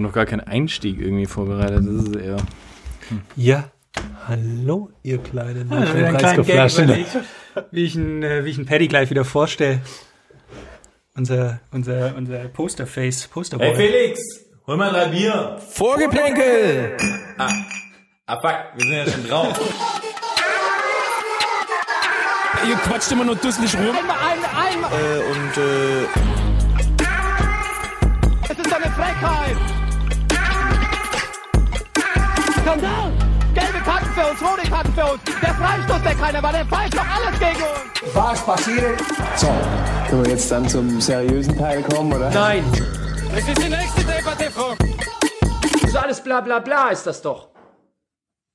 habe noch gar keinen Einstieg irgendwie vorbereitet. Das ist eher. Ja. Hallo, ihr kleinen Ja, Gag überlegt, wie ich einen, äh, wie ich einen Paddy gleich wieder vorstelle. Unser, unser, unser Posterface, Posterboy. Hey Felix, hol mal drei Bier. Vorgeplänkel! Ah fuck, wir sind ja schon drauf. Ihr quatscht immer nur dusselig rum. Äh, und äh, Es ist eine Frechheit! Skandal! Gelbe Karten für uns, rote Karten für uns. Der Freistoß, der keiner war, der pfeift doch alles gegen uns. Was passiert? So, können wir jetzt dann zum seriösen Teil kommen, oder? Nein! Das ist die nächste Debatte, Frau. So alles bla bla bla ist das doch.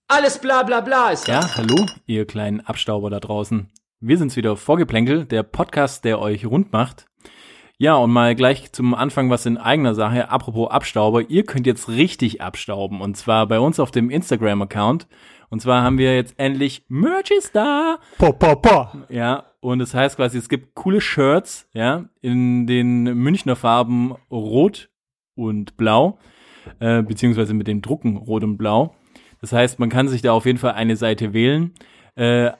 Alles bla bla bla ist das. Ja, hallo, ihr kleinen Abstauber da draußen. Wir sind's wieder, Vorgeplänkel, der Podcast, der euch rund macht. Ja, und mal gleich zum Anfang was in eigener Sache. Apropos Abstauber, ihr könnt jetzt richtig abstauben. Und zwar bei uns auf dem Instagram-Account. Und zwar haben wir jetzt endlich Merch ist da. Po, po, po. Ja, und das heißt quasi, es gibt coole Shirts, ja, in den Münchner Farben Rot und Blau, äh, beziehungsweise mit dem Drucken Rot und Blau. Das heißt, man kann sich da auf jeden Fall eine Seite wählen. Äh,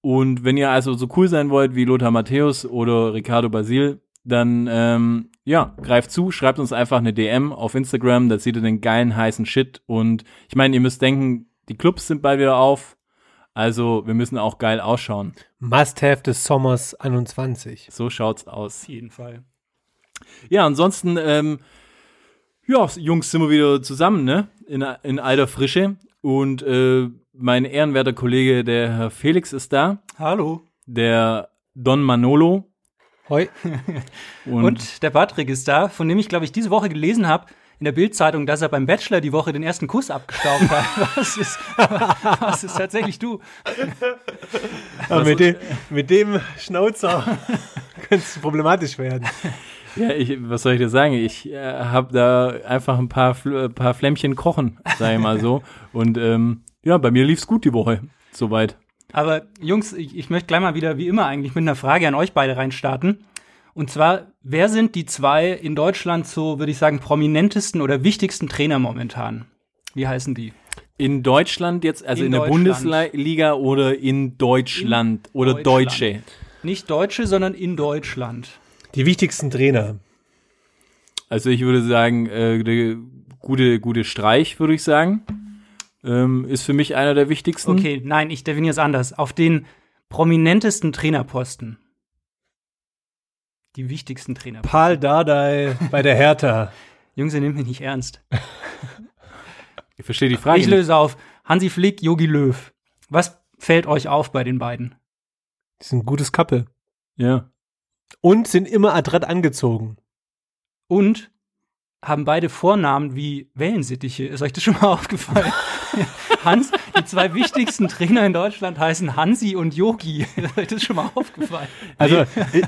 und wenn ihr also so cool sein wollt wie Lothar Matthäus oder Ricardo Basil, dann ähm, ja, greift zu, schreibt uns einfach eine DM auf Instagram, da seht ihr den geilen heißen Shit. Und ich meine, ihr müsst denken, die Clubs sind bald wieder auf. Also wir müssen auch geil ausschauen. Must-have des Sommers 21. So schaut's aus. Auf jeden Fall. Ja, ansonsten, ähm, ja, Jungs, sind wir wieder zusammen, ne? In, in alter Frische. Und äh, mein ehrenwerter Kollege, der Herr Felix, ist da. Hallo. Der Don Manolo. Hoi. Und, Und der Patrick ist da, von dem ich, glaube ich, diese Woche gelesen habe, in der Bildzeitung, dass er beim Bachelor die Woche den ersten Kuss abgestaubt hat. Was ist, was ist tatsächlich du? Aber mit, dem, mit dem Schnauzer könnte es problematisch werden. ja, ich, was soll ich dir sagen? Ich äh, habe da einfach ein paar, Fl paar Flämmchen kochen, sag ich mal so. Und ähm, ja, bei mir lief's gut die Woche. Soweit. Aber Jungs, ich, ich möchte gleich mal wieder, wie immer eigentlich, mit einer Frage an euch beide reinstarten. Und zwar, wer sind die zwei in Deutschland so, würde ich sagen, prominentesten oder wichtigsten Trainer momentan? Wie heißen die? In Deutschland jetzt, also in, In der. Bundesliga oder in Deutschland oder Deutschland. Deutsche? Nicht Deutsche, sondern in Deutschland. Die wichtigsten Trainer. Also ich würde sagen, äh, der gute, gute Streich, würde ich sagen. Ähm, ist für mich einer der wichtigsten. Okay, nein, ich definiere es anders. Auf den prominentesten Trainerposten. Die wichtigsten Trainerposten. Paul Dardai bei der Hertha. Jungs, ihr nehmt mich nicht ernst. Ich verstehe die Frage. Ich löse auf. Hansi Flick, Jogi Löw. Was fällt euch auf bei den beiden? Die sind ein gutes Couple. nicht. Ja. Und sind immer adrett angezogen. Und haben beide Vornamen wie Wellensittiche. Ist euch das schon mal aufgefallen? Hans, die zwei wichtigsten Trainer in Deutschland heißen Hansi und Yogi. Ist euch das schon mal aufgefallen? Also, ich,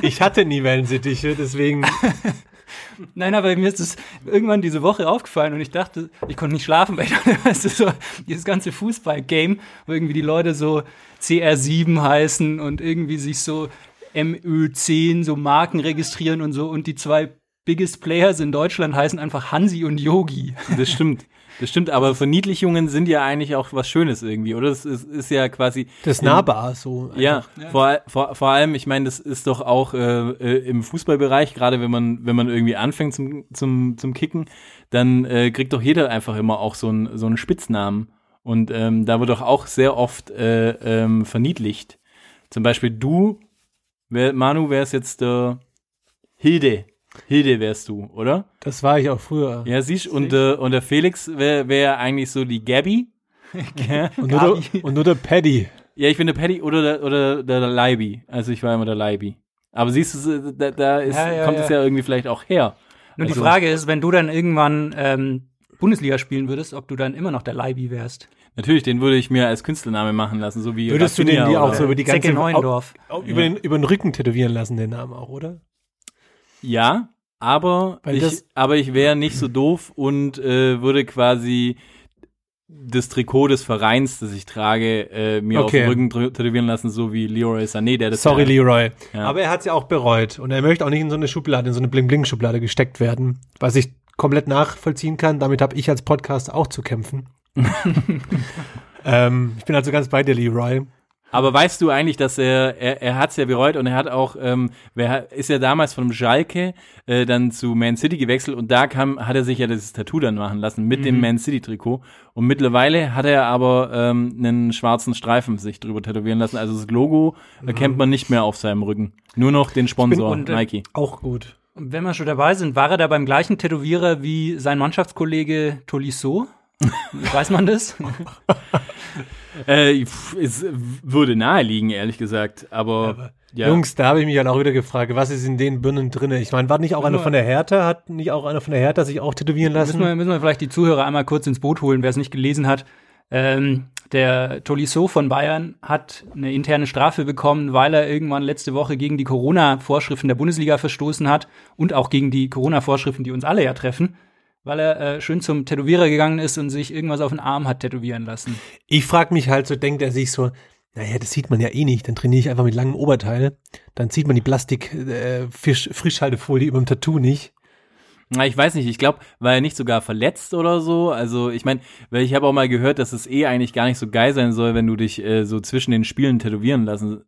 ich hatte nie Wellensittiche, deswegen. Nein, aber mir ist es irgendwann diese Woche aufgefallen und ich dachte, ich konnte nicht schlafen, weil ich dachte, weißt du, so dieses ganze Fußball-Game, wo irgendwie die Leute so CR7 heißen und irgendwie sich so MÖ10 so Marken registrieren und so und die zwei Biggest Players in Deutschland heißen einfach Hansi und Yogi. Das stimmt. Das stimmt, aber Verniedlichungen sind ja eigentlich auch was Schönes irgendwie, oder? Das ist, ist ja quasi. Das ist nahbar so. Ja, Vor, vor, vor allem, ich meine, das ist doch auch äh, äh, im Fußballbereich, gerade wenn man, wenn man irgendwie anfängt zum, zum, zum Kicken, dann äh, kriegt doch jeder einfach immer auch so, ein, so einen Spitznamen. Und ähm, da wird doch auch sehr oft äh, ähm, verniedlicht. Zum Beispiel du, wär, Manu, wärst jetzt der Hilde. Hilde wärst du, oder? Das war ich auch früher. Ja, siehst und, äh, und der Felix wäre wär eigentlich so die Gabby. ja. Und, nur der, und nur der Paddy. ja, ich bin der Paddy oder der, oder der, der Leibi. Also ich war immer der Leibi. Aber siehst du, da, da ist, Ja, ja, kommt ja. es ja irgendwie vielleicht auch her. Nur Also- die Frage ist, wenn du dann irgendwann ähm, Bundesliga spielen würdest, ob du dann immer noch der Leibi wärst. Natürlich, den würde ich mir als Künstlername machen lassen, so wie Würdest du Rafinha den dir auch so über die ganze Neuendorf. Au- über, den, über den Rücken tätowieren lassen, den Namen auch, oder? Ja, aber Weil ich, aber ich wäre nicht so doof und äh, würde quasi das Trikot des Vereins, das ich trage, äh, mir auf Okay. den Rücken tätowieren lassen, so wie Leroy Sané, der das Sorry, ja, Leroy. Ja. Aber er hat es ja auch bereut. Und er möchte auch nicht in so eine Schublade, in so eine Bling-Bling-Schublade gesteckt werden. Was ich komplett nachvollziehen kann. Damit habe ich als Podcast auch zu kämpfen. ähm, ich bin also ganz bei dir, Leroy. Aber weißt du eigentlich, dass er, er, er hat es ja bereut und er hat auch, ähm, wer ist ja damals von Schalke äh, dann zu Man City gewechselt und da kam, hat er sich ja das Tattoo dann machen lassen mit dem Man City Trikot und mittlerweile hat er aber ähm, einen schwarzen Streifen sich drüber tätowieren lassen. Also das Logo erkennt man nicht mehr auf seinem Rücken, nur noch den Sponsor und, äh, Nike. Auch gut. Und wenn wir schon dabei sind, war er da beim gleichen Tätowierer wie sein Mannschaftskollege Tolisso? Weiß man das? Äh, es würde naheliegen, ehrlich gesagt, aber, ja. Jungs, da habe ich mich dann auch wieder gefragt, was ist in den Birnen drinne? Ich meine, war nicht auch einer von der Hertha, hat nicht auch einer von der Hertha sich auch tätowieren lassen? Müssen wir, müssen wir vielleicht die Zuhörer einmal kurz ins Boot holen, wer es nicht gelesen hat. Ähm, der Tolisso von Bayern hat eine interne Strafe bekommen, weil er irgendwann letzte Woche gegen die Corona-Vorschriften der Bundesliga verstoßen hat und auch gegen die Corona-Vorschriften, die uns alle ja treffen, weil er äh, schön zum Tätowierer gegangen ist und sich irgendwas auf den Arm hat tätowieren lassen. Ich frage mich halt so, denkt er sich so, naja, das sieht man ja eh nicht, dann trainiere ich einfach mit langem Oberteil, dann sieht man die Plastik äh, über dem Tattoo nicht. Na, ich weiß nicht, ich glaube, war er nicht sogar verletzt oder so? Also, ich meine, weil ich habe auch mal gehört, dass es eh eigentlich gar nicht so geil sein soll, wenn du dich äh, so zwischen den Spielen tätowieren lassen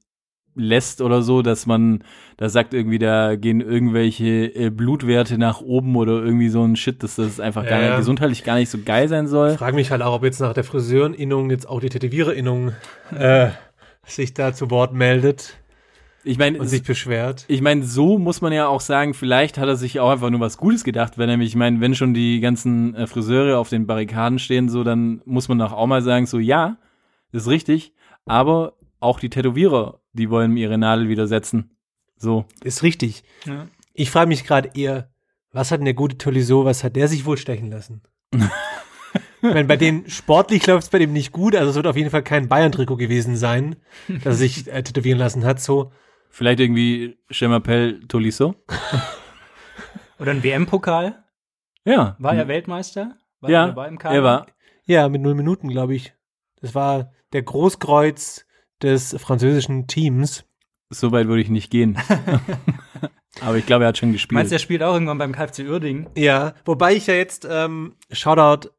lässt oder so, dass man, da sagt irgendwie, da gehen irgendwelche äh, Blutwerte nach oben oder irgendwie so ein Shit, dass das einfach gar Ja, nicht, gesundheitlich gar nicht so geil sein soll. Ich frage mich halt auch, ob jetzt nach der Friseurinnung jetzt auch die Tätowiererinnung äh, sich da zu Wort meldet Ich meine, und sich beschwert. ich meine, so muss man ja auch sagen, vielleicht hat er sich auch einfach nur was Gutes gedacht, wenn nämlich, ich meine, wenn schon die ganzen äh, Friseure auf den Barrikaden stehen, so, dann muss man doch auch mal sagen, so, ja, ist richtig, aber auch die Tätowierer, die wollen ihre Nadel wieder setzen. So. Ist richtig. Ja. Ich frage mich gerade eher, was hat denn der gute Tolisso, was hat der sich wohl stechen lassen? ich meine, bei denen sportlich läuft es bei dem nicht gut, also es wird auf jeden Fall kein Bayern-Trikot gewesen sein, das er sich äh, tätowieren lassen hat. So, Vielleicht irgendwie Chemapel Tolisso? Oder ein WM-Pokal? Ja. War er Weltmeister? War ja, dabei im Kader? er war. ja, mit null Minuten, glaube ich. Das war der Großkreuz des französischen Teams. So weit würde ich nicht gehen. Aber ich glaube, er hat schon gespielt. Meinst du, er spielt auch irgendwann beim KFC Uerdingen? Ja, wobei ich ja jetzt ähm, Shoutout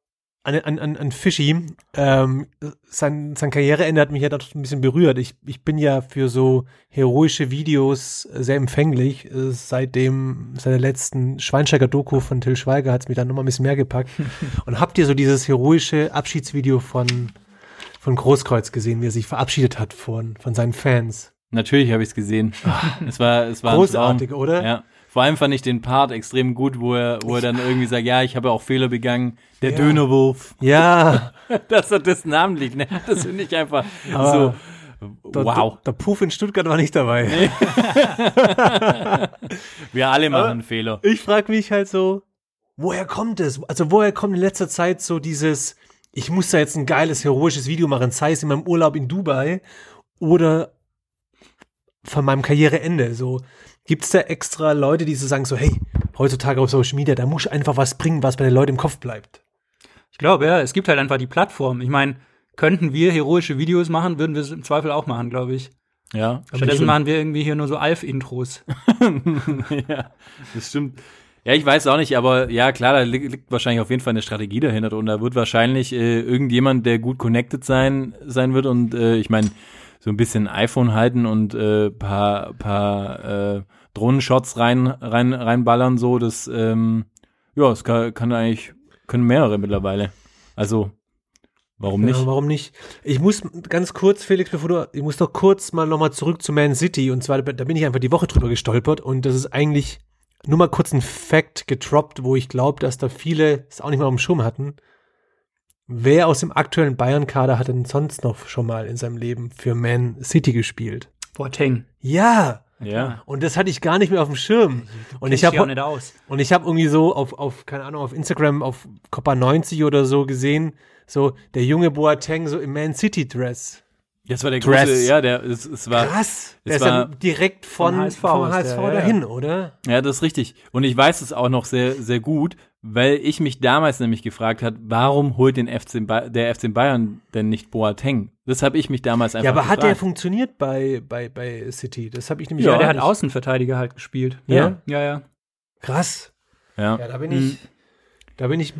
an, an, an, an Fischi. Ähm, sein, sein Karriereende hat mich ja doch ein bisschen berührt. Ich, ich bin ja für so heroische Videos sehr empfänglich. Äh, Seitdem seiner letzten Schweinsteiger-Doku von Till Schweiger hat es mich dann nochmal ein bisschen mehr gepackt. Und habt ihr so dieses heroische Abschiedsvideo von, von Großkreuz gesehen, wie er sich verabschiedet hat von, von seinen Fans? Natürlich habe ich es gesehen. es war, es war Großartig, oder? Ja. Vor allem fand ich den Part extrem gut, wo er, wo er dann irgendwie sagt, ja, ich habe auch Fehler begangen. Der Dönerwurf. Ja, Dass er das namentlich nennt, das finde ich einfach Aber so. der, Wow. der Puff in Stuttgart war nicht dabei. Wir alle machen Fehler. ich frage mich halt so, woher kommt es? Also woher kommt in letzter Zeit so dieses, ich muss da jetzt ein geiles, heroisches Video machen, sei es in meinem Urlaub in Dubai oder von meinem Karriereende. So, gibt's da extra Leute, die so sagen so, hey, heutzutage auf Social Media, da muss ich einfach was bringen, was bei den Leuten im Kopf bleibt. Ich glaube, ja, es gibt halt einfach die Plattform. Ich meine, könnten wir heroische Videos machen, würden wir es im Zweifel auch machen, glaube ich. Ja, Stattdessen machen wir irgendwie hier nur so Alf-Intros. ja, das stimmt. Ja, ich weiß auch nicht, aber ja, klar, da li- liegt wahrscheinlich auf jeden Fall eine Strategie dahinter und da wird wahrscheinlich äh, irgendjemand, der gut connected sein sein wird und äh, ich meine, so ein bisschen iPhone halten und äh, paar paar äh, Drohnenshots rein rein reinballern so, das ähm, ja, es kann, kann eigentlich können mehrere mittlerweile. Also warum nicht? Ja, warum nicht? Ich muss ganz kurz, Felix, bevor du, ich muss doch kurz mal nochmal zurück zu Man City. Und zwar, da bin ich einfach die Woche drüber gestolpert. Und das ist eigentlich nur mal kurz ein Fact getroppt, wo ich glaube, dass da viele es auch nicht mal auf dem Schirm hatten. Wer aus dem aktuellen Bayern-Kader hat denn sonst noch schon mal in seinem Leben für Man City gespielt? Boateng. Ja! Ja. Und das hatte ich gar nicht mehr auf dem Schirm. Und ich habe nicht aus. und ich habe irgendwie so auf, auf, keine Ahnung, auf Instagram, auf Copa 90 oder so gesehen, so der junge Boateng so im Man City Dress. Das war der Dress. große, ja, der es, es war Krass. es Der ist ja war- direkt von, Vom HSV, vom HSV der, ja, dahin, oder? Ja, das ist richtig. Und ich weiß es auch noch sehr, sehr gut, weil ich mich damals nämlich gefragt hat, warum holt den FC der FC Bayern denn nicht Boateng? Das habe ich mich damals einfach Ja, aber hat der gefragt. funktioniert bei, bei, bei City? Das habe ich nämlich Ja, auch der hat. Außenverteidiger halt gespielt. Ja? Ja, ja. Krass. ja. Ja, da bin Mhm. ich. Da bin ich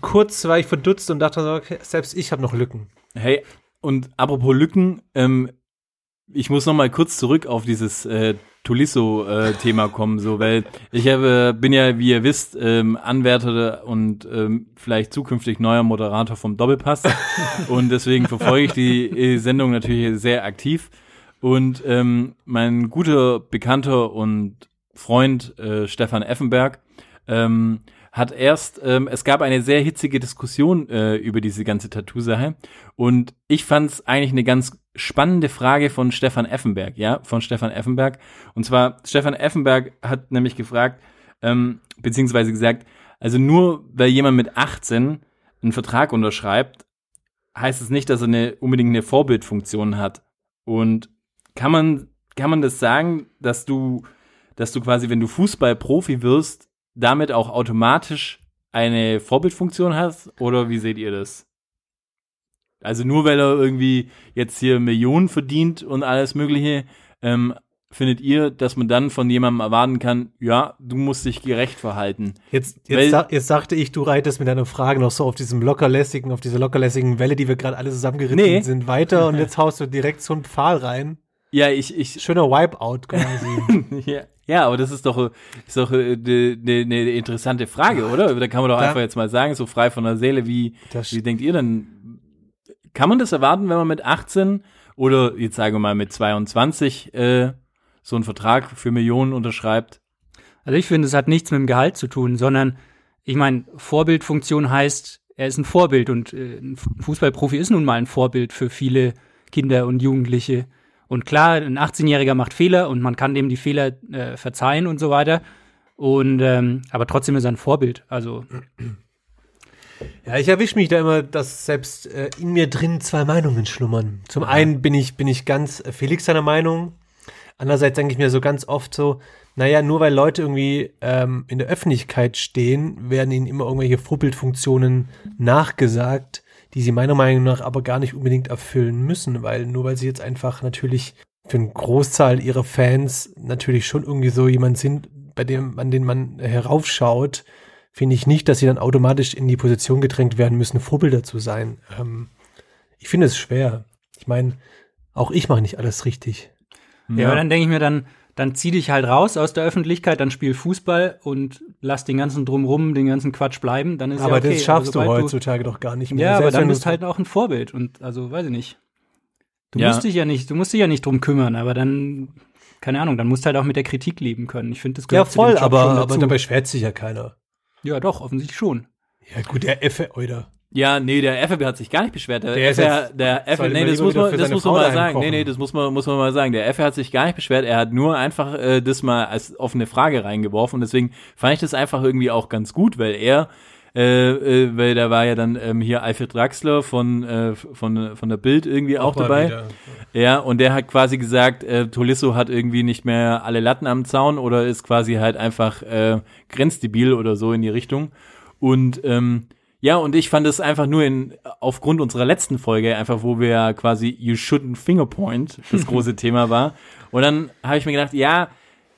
kurz, war ich verdutzt und dachte, so, okay, selbst ich habe noch Lücken. Hey, und apropos Lücken, ähm, ich muss noch mal kurz zurück auf dieses äh, Tulisso-Thema kommen, so, weil ich habe, bin ja, wie ihr wisst, ähm, Anwärter und ähm, vielleicht zukünftig neuer Moderator vom Doppelpass. Und deswegen verfolge ich die äh, Sendung natürlich sehr aktiv. Und ähm, mein guter Bekannter und Freund äh, Stefan Effenberg ähm, hat erst, ähm, es gab eine sehr hitzige Diskussion äh, über diese ganze Tattoo-Sache und ich fand es eigentlich eine ganz spannende Frage von Stefan Effenberg, ja, von Stefan Effenberg. Und zwar, Stefan Effenberg hat nämlich gefragt, ähm, beziehungsweise gesagt, also nur weil jemand mit 18 einen Vertrag unterschreibt, heißt es nicht, dass er eine, unbedingt eine Vorbildfunktion hat. Und kann man, kann man das sagen, dass du, dass du quasi, wenn du Fußballprofi wirst, damit auch automatisch eine Vorbildfunktion hast? Oder wie seht ihr das? Also nur weil er irgendwie jetzt hier Millionen verdient und alles Mögliche, ähm, findet ihr, dass man dann von jemandem erwarten kann, ja, du musst dich gerecht verhalten? Jetzt, Weil- jetzt, sa jetzt sagte ich, du reitest mit deiner Frage noch so auf diesem lockerlässigen, auf dieser lockerlässigen Welle, die wir gerade alle zusammengeritten Nee. sind, weiter und jetzt haust du direkt so einen Pfahl rein. Ja, ich, ich, Schöner Wipeout quasi. ja, ja, aber das ist doch, ist doch eine ne, ne interessante Frage, oder? Da kann man doch Da- einfach jetzt mal sagen, so frei von der Seele, wie, wie denkt ihr denn? Kann man das erwarten, wenn man mit 18 oder jetzt sagen wir mal mit 22 äh, so einen Vertrag für Millionen unterschreibt? Also ich finde, es hat nichts mit dem Gehalt zu tun, sondern ich meine, Vorbildfunktion heißt, er ist ein Vorbild und äh, ein Fußballprofi ist nun mal ein Vorbild für viele Kinder und Jugendliche. Und klar, ein 18-Jähriger macht Fehler und man kann dem die Fehler äh, verzeihen und so weiter. Und ähm, aber trotzdem ist er ein Vorbild. Also Ja, ich erwische mich da immer, dass selbst äh, in mir drin zwei Meinungen schlummern. Zum einen bin ich, bin ich ganz äh, Felix seiner Meinung. Andererseits denke ich mir so ganz oft so, naja, nur weil Leute irgendwie ähm, in der Öffentlichkeit stehen, werden ihnen immer irgendwelche Vorbildfunktionen nachgesagt, die sie meiner Meinung nach aber gar nicht unbedingt erfüllen müssen, weil nur weil sie jetzt einfach natürlich für einen Großteil ihrer Fans natürlich schon irgendwie so jemand sind, bei dem, an den man heraufschaut, finde ich nicht, dass sie dann automatisch in die Position gedrängt werden müssen, Vorbilder zu sein. Ähm, ich finde es schwer. Ich meine, auch ich mache nicht alles richtig. Ja, aber dann denke ich mir dann, dann zieh dich halt raus aus der Öffentlichkeit, dann spiel Fußball und lass den ganzen Drumrum, den ganzen Quatsch bleiben. Dann ist aber ja okay. das schaffst Aber du heutzutage doch gar nicht mehr. Ja, aber dann bist du- halt auch ein Vorbild und also weiß ich nicht. Du Ja. musst dich ja nicht, du musst dich ja nicht drum kümmern, aber dann keine Ahnung, dann musst du halt auch mit der Kritik leben können. Ich finde das Ja, gehört zu dem voll, Job aber, schon aber dabei schwert sich ja keiner. ja, doch, offensichtlich schon. Ja, gut, der Effe, oder? Ja, nee, der FFB hat sich gar nicht beschwert. Der, Der jetzt- der soll nee, das muss man, das muss man mal sagen. Nee, nee, das muss man, muss man mal sagen. Der FFB hat sich gar nicht beschwert. Er hat nur einfach äh, das mal als offene Frage reingeworfen. Und deswegen fand ich das einfach irgendwie auch ganz gut, weil er, äh, äh, weil da war ja dann ähm, hier Alfred Draxler von, äh, von, von der Bild irgendwie auch, mal dabei. wieder. Ja, und der hat quasi gesagt, äh, Tolisso hat irgendwie nicht mehr alle Latten am Zaun oder ist quasi halt einfach äh, grenzdebil oder so in die Richtung. Und ähm, ja, und ich fand es einfach nur in aufgrund unserer letzten Folge, einfach wo wir quasi You shouldn't fingerpoint das große Thema war. Und dann habe ich mir gedacht, ja,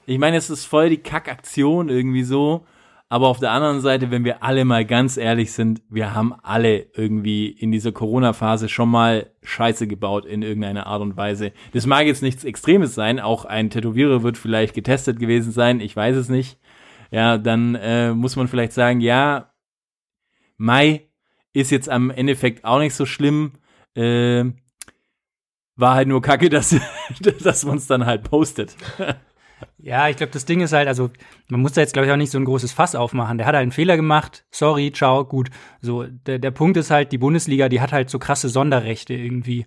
ich meine, es ist voll die Kackaktion irgendwie so. Aber auf der anderen Seite, wenn wir alle mal ganz ehrlich sind, wir haben alle irgendwie in dieser Corona-Phase schon mal Scheiße gebaut in irgendeiner Art und Weise. Das mag jetzt nichts Extremes sein, auch ein Tätowierer wird vielleicht getestet gewesen sein, ich weiß es nicht. Ja, dann äh, muss man vielleicht sagen, ja, Mai ist jetzt am Endeffekt auch nicht so schlimm. Äh, war halt nur kacke, dass, dass man es dann halt postet. Ja, ich glaube, das Ding ist halt, also man muss da jetzt, glaube ich, auch nicht so ein großes Fass aufmachen. Der hat halt einen Fehler gemacht, sorry, ciao, gut. So, der, der Punkt ist halt, die Bundesliga, die hat halt so krasse Sonderrechte irgendwie.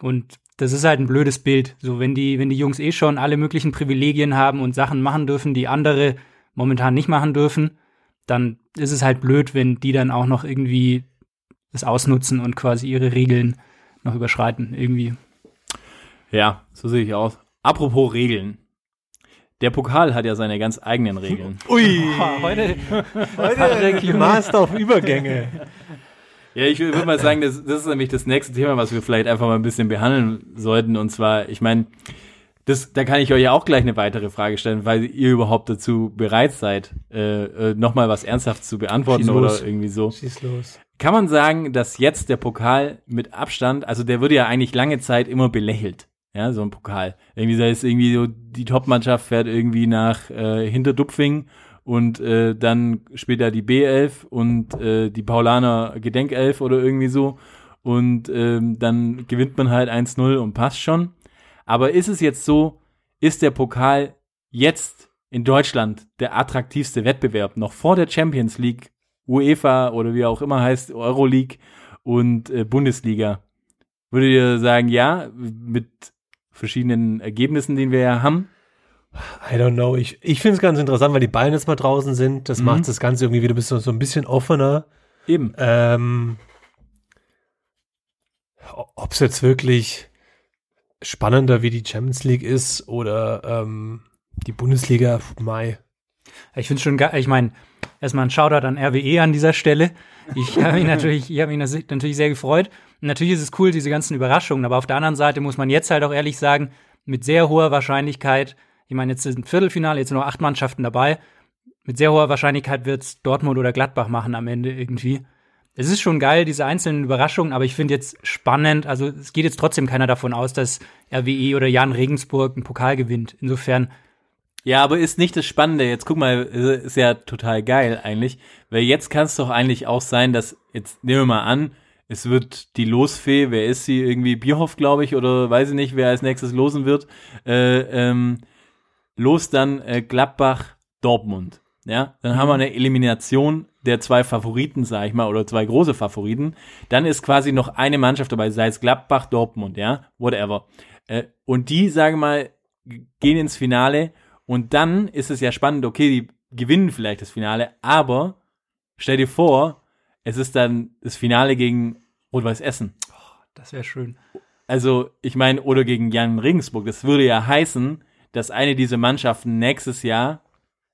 Und das ist halt ein blödes Bild. So, wenn die, wenn die Jungs eh schon alle möglichen Privilegien haben und Sachen machen dürfen, die andere momentan nicht machen dürfen, dann ist es halt blöd, wenn die dann auch noch irgendwie das ausnutzen und quasi ihre Regeln noch überschreiten, irgendwie. Ja, so sehe ich aus. Apropos Regeln. Der Pokal hat ja seine ganz eigenen Regeln. Ui, Heute, heute Master auf Übergänge. Ja, ich würde mal sagen, das, das ist nämlich das nächste Thema, was wir vielleicht einfach mal ein bisschen behandeln sollten. Und zwar, ich meine, das, da kann ich euch ja auch gleich eine weitere Frage stellen, weil ihr überhaupt dazu bereit seid, äh, äh, nochmal was ernsthaft zu beantworten oder irgendwie so. Schieß los. Kann man sagen, dass jetzt der Pokal mit Abstand, also der wurde ja eigentlich lange Zeit immer belächelt, ja, so ein Pokal. Irgendwie da ist irgendwie so, die Topmannschaft fährt irgendwie nach äh, Hinterdupfing und äh, dann später die B11 und äh, die Paulaner Gedenkelf oder irgendwie so und ähm, dann gewinnt man halt 1-0 und passt schon. Aber ist es jetzt so, ist der Pokal jetzt in Deutschland der attraktivste Wettbewerb, noch vor der Champions League, UEFA oder wie auch immer heißt, Euroleague und äh, Bundesliga? Würdet ihr sagen, ja, mit verschiedenen Ergebnissen, die wir ja haben? I don't know. Ich, ich finde es ganz interessant, weil die Bayern jetzt mal draußen sind. Das Mhm. macht das Ganze irgendwie wieder ein bisschen, so ein bisschen offener. Eben. Ähm, Ob es jetzt wirklich spannender wie die Champions League ist oder ähm, die Bundesliga, Mai. Ich finde schon geil. Ich meine, erstmal ein Shoutout an RWE an dieser Stelle. Ich habe mich natürlich, ich habe mich nat- natürlich sehr gefreut. Und natürlich ist es cool, diese ganzen Überraschungen. Aber auf der anderen Seite muss man jetzt halt auch ehrlich sagen, mit sehr hoher Wahrscheinlichkeit, ich meine, jetzt ist ein Viertelfinale, jetzt sind nur acht Mannschaften dabei. Mit sehr hoher Wahrscheinlichkeit wird es Dortmund oder Gladbach machen am Ende irgendwie. Es ist schon geil, diese einzelnen Überraschungen, aber ich finde jetzt spannend, also es geht jetzt trotzdem keiner davon aus, dass RWE oder Jan Regensburg einen Pokal gewinnt. Insofern, Ja, aber ist nicht das Spannende. Jetzt guck mal, ist ja total geil eigentlich. Weil jetzt kann es doch eigentlich auch sein, dass, jetzt nehmen wir mal an, es wird die Losfee, wer ist sie? Irgendwie Bierhoff, glaube ich, oder weiß ich nicht, wer als nächstes losen wird. Äh, ähm, los dann äh, Gladbach, Dortmund. Ja, dann haben wir eine Elimination der zwei Favoriten, sag ich mal, oder zwei große Favoriten. Dann ist quasi noch eine Mannschaft dabei, sei es Gladbach, Dortmund, ja, whatever. Äh, und die, sagen wir mal, gehen ins Finale und dann ist es ja spannend, okay, die gewinnen vielleicht das Finale, aber stell dir vor, es ist dann das Finale gegen Rot-Weiß Essen. das wäre schön. Also, ich meine, oder gegen Jan Regensburg. Das würde ja heißen, dass eine dieser Mannschaften nächstes Jahr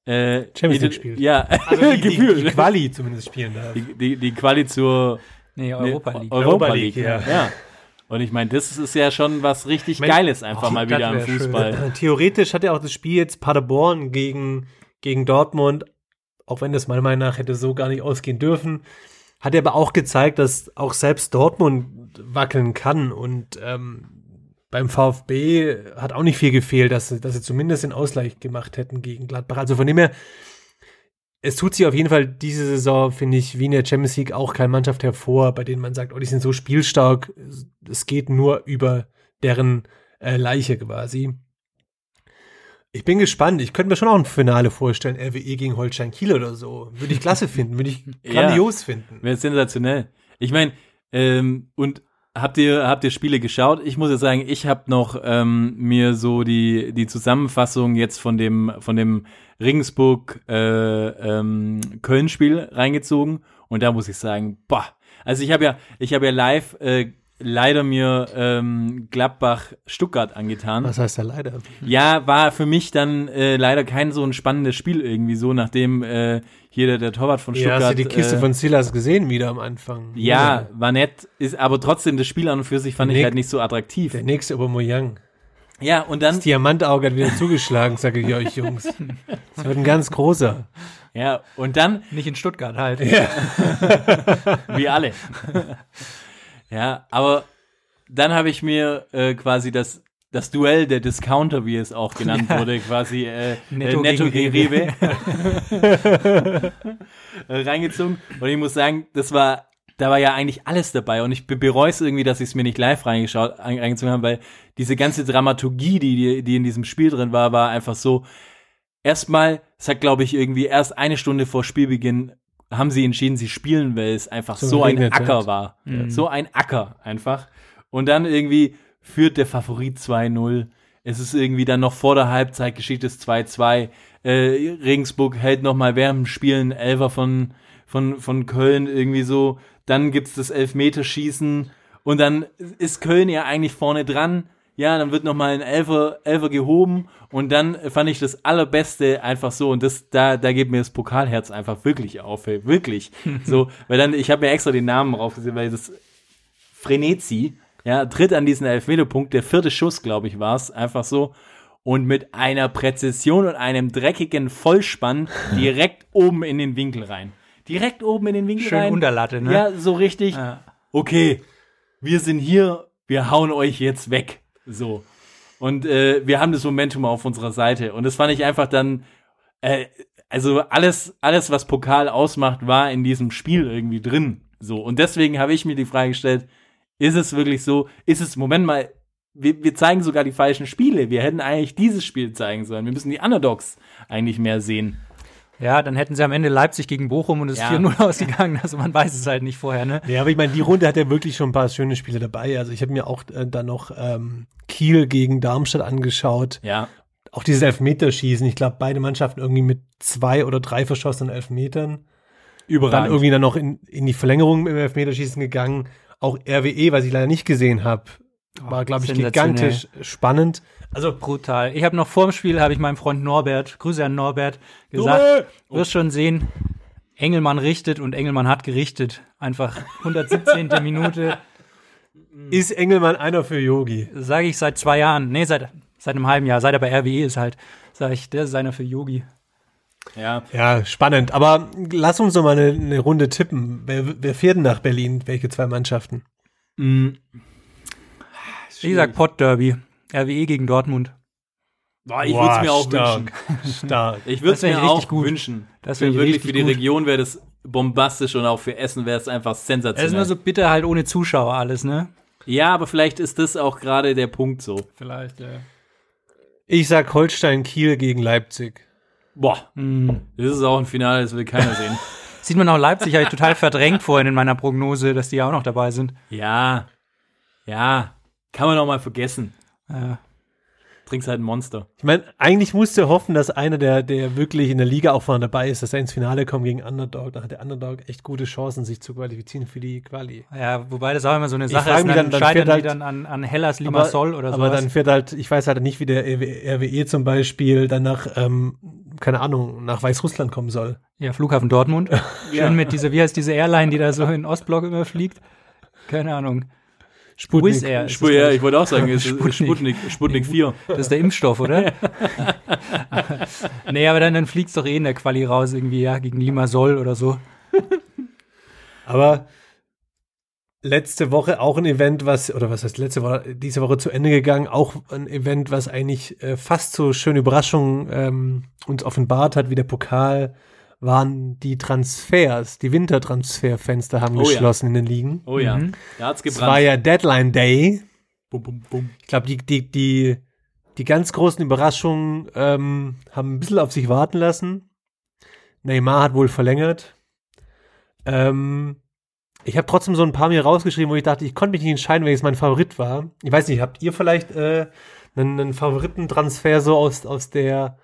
äh, Champions League spielt. Ja, Also die, die, gefühlt. die Quali zumindest spielen darf. die, die, die Quali zur Nee, Europa League. Europa Europa League, League, ja. ja. Und ich meine, das ist ja schon was richtig mein- Geiles einfach oh, mal wieder am wär schön. Fußball. Theoretisch hat ja auch das Spiel jetzt Paderborn gegen, gegen Dortmund, auch wenn das meiner Meinung nach hätte so gar nicht ausgehen dürfen, hat er aber auch gezeigt, dass auch selbst Dortmund wackeln kann und ähm, beim VfB hat auch nicht viel gefehlt, dass, sie- dass sie zumindest den Ausgleich gemacht hätten gegen Gladbach. Also von dem her, es tut sich auf jeden Fall diese Saison, finde ich, wie in der Champions League auch keine Mannschaft hervor, bei denen man sagt, oh, die sind so spielstark, es geht nur über deren äh, Leiche quasi. Ich bin gespannt. Ich könnte mir schon auch ein Finale vorstellen, RWE gegen Holstein Kiel oder so. Würde ich klasse finden, würde ich Ja. grandios finden. Wäre sensationell. Ich meine, ähm, und habt ihr, habt ihr Spiele geschaut? Ich muss ja sagen, ich habe noch ähm, mir so die, die Zusammenfassung jetzt von dem, von dem Regensburg äh, ähm, Köln-Spiel reingezogen und da muss ich sagen, boah, also ich habe ja, ich habe ja live äh, leider mir ähm, Gladbach Stuttgart angetan. Was heißt da leider? Ja, war für mich dann äh, leider kein so ein spannendes Spiel irgendwie so, nachdem äh, hier der, der Torwart von Ja, Stuttgart. hast du die Kiste äh, von Silas gesehen wieder am Anfang? ja, war nett, ist aber trotzdem das Spiel an und für sich fand ich Nick- halt nicht so attraktiv. Der nächste Aubameyang. Ja, und dann Das Diamantauge hat wieder zugeschlagen, sage ich euch, Jungs. Das wird ein ganz großer. ja, und dann Nicht in Stuttgart halt. wie alle. ja, aber dann habe ich mir äh, quasi das das Duell der Discounter, wie es auch genannt wurde, quasi äh, Netto Netto, Netto gegen Rewe, äh, reingezogen. Und ich muss sagen, das war, da war ja eigentlich alles dabei. Und ich be- bereue es irgendwie, dass ich es mir nicht live reingeschaut, ein- reingezogen habe, weil diese ganze Dramaturgie, die, die in diesem Spiel drin war, war einfach so. Erstmal, es hat, glaube ich, irgendwie erst eine Stunde vor Spielbeginn haben sie entschieden, sie spielen, weil es einfach So so, ein Acker war. So ein Acker einfach. Und dann irgendwie führt der Favorit 2-0. Es ist irgendwie dann noch vor der Halbzeit geschieht es 2-2. Äh, Regensburg hält noch mal während dem Spielen Elfer von, von, von Köln irgendwie so. Dann gibt's das Elfmeterschießen und dann ist Köln ja eigentlich vorne dran. Ja, dann wird noch mal ein Elfer, Elfer gehoben und dann fand ich das allerbeste einfach so und das da da geht mir das Pokalherz einfach wirklich auf, ey, wirklich. so, weil dann ich habe mir extra den Namen raufgesehen, weil das Frenetzi, ja, tritt an diesen Elfmeterpunkt, der vierte Schuss, glaube ich, war es, einfach so. und mit einer Präzision und einem dreckigen Vollspann direkt oben in den Winkel rein. Direkt oben in den Winkel Schön rein. Unterlatte, ne? Ja, so richtig. Ja. Okay, wir sind hier, wir hauen euch jetzt weg. So. Und äh, wir haben das Momentum auf unserer Seite. Und das fand ich einfach dann, äh, also alles, alles, was Pokal ausmacht, war in diesem Spiel irgendwie drin. So. Und deswegen habe ich mir die Frage gestellt, ist es wirklich so, ist es, Moment mal, wir, wir zeigen sogar die falschen Spiele. Wir hätten eigentlich dieses Spiel zeigen sollen. Wir müssen die Underdogs eigentlich mehr sehen. Ja, dann hätten sie am Ende Leipzig gegen Bochum und es ist Ja. 4-0 ausgegangen. Also man weiß es halt nicht vorher, ne? Ja, aber ich meine, die Runde hat ja wirklich schon ein paar schöne Spiele dabei. Also ich habe mir auch äh, dann noch ähm, Kiel gegen Darmstadt angeschaut. Ja. Auch dieses Elfmeterschießen. Ich glaube, beide Mannschaften irgendwie mit zwei oder drei verschossenen Elfmetern. Überragend. Dann irgendwie dann noch in, in die Verlängerung im Elfmeterschießen gegangen. Auch RWE, was ich leider nicht gesehen habe, war, glaube ich, gigantisch spannend. Also Brutal. Ich habe noch vor dem Spiel, habe ich meinem Freund Norbert, Grüße an Norbert, gesagt, du wirst schon sehen, Engelmann richtet und Engelmann hat gerichtet. Einfach 117. Minute, ist Engelmann einer für Yogi. sage ich seit zwei Jahren, nee, seit, seit einem halben Jahr, seit er bei RWE ist halt, sage ich, der ist einer für Yogi. Ja. Ja, spannend. Aber lass uns doch mal eine, eine Runde tippen. Wer, wer fährt denn nach Berlin? Welche zwei Mannschaften? Ich sag Pott Derby, RWE gegen Dortmund. Boah, ich würde es mir auch wünschen. stark. Stark. Ich würde es mir auch gut. wünschen. Das für wär wirklich richtig für die gut. Region wäre das bombastisch und auch für Essen wäre es einfach Es ist sensationell. nur so bitter halt ohne Zuschauer alles, ne? ja, aber vielleicht ist das auch gerade der Punkt so. Vielleicht, ja. Ich sag Holstein Kiel gegen Leipzig. Boah, Hm. das ist auch ein Finale, das will keiner sehen. Sieht man auch Leipzig, habe ich total verdrängt vorhin in meiner Prognose, dass die ja auch noch dabei sind. Ja, ja, kann man auch mal vergessen. Ja. Trinkst halt ein Monster. Ich meine, eigentlich musste hoffen, dass einer, der, der wirklich in der Liga auch vorne dabei ist, dass er ins Finale kommt gegen Underdog. Da hat der Underdog echt gute Chancen, sich zu qualifizieren für die Quali. Ja, wobei das auch immer so eine Sache ist, mich dann, dann- dann scheitern fährt die halt- dann an, an Hellas Limassol oder aber sowas. dann fährt halt, ich weiß halt nicht, wie der RWE zum Beispiel dann nach, ähm, keine Ahnung, nach Weißrussland kommen soll. ja, Flughafen Dortmund. Schön mit dieser, wie heißt diese Airline, die da so in Ostblock immer fliegt? Keine Ahnung. Sputnik. Wizz Air. das, ja, ich wollte auch sagen, es ist Sputnik. Sputnik, Sputnik 4. Das ist der Impfstoff, oder? nee, aber dann, dann fliegt's doch eh in der Quali raus, irgendwie, ja, gegen Limassol oder so. Aber letzte Woche auch ein Event, was, oder was heißt letzte Woche, diese Woche zu Ende gegangen, auch ein Event, was eigentlich äh, fast so schöne Überraschungen ähm, uns offenbart hat wie der Pokal, waren die Transfers. Die Wintertransferfenster haben Oh ja. geschlossen in den Ligen. Oh ja, Mhm. da hat's Es war gebrannt. ja Deadline Day. Bum, bum, bum. Ich glaube, die, die, die, die ganz großen Überraschungen ähm, haben ein bisschen auf sich warten lassen. Neymar hat wohl verlängert. Ähm, ich habe trotzdem so ein paar mir rausgeschrieben, wo ich dachte, ich konnte mich nicht entscheiden, welches mein Favorit war. Ich weiß nicht, habt ihr vielleicht äh, einen, einen Favoritentransfer so aus, aus der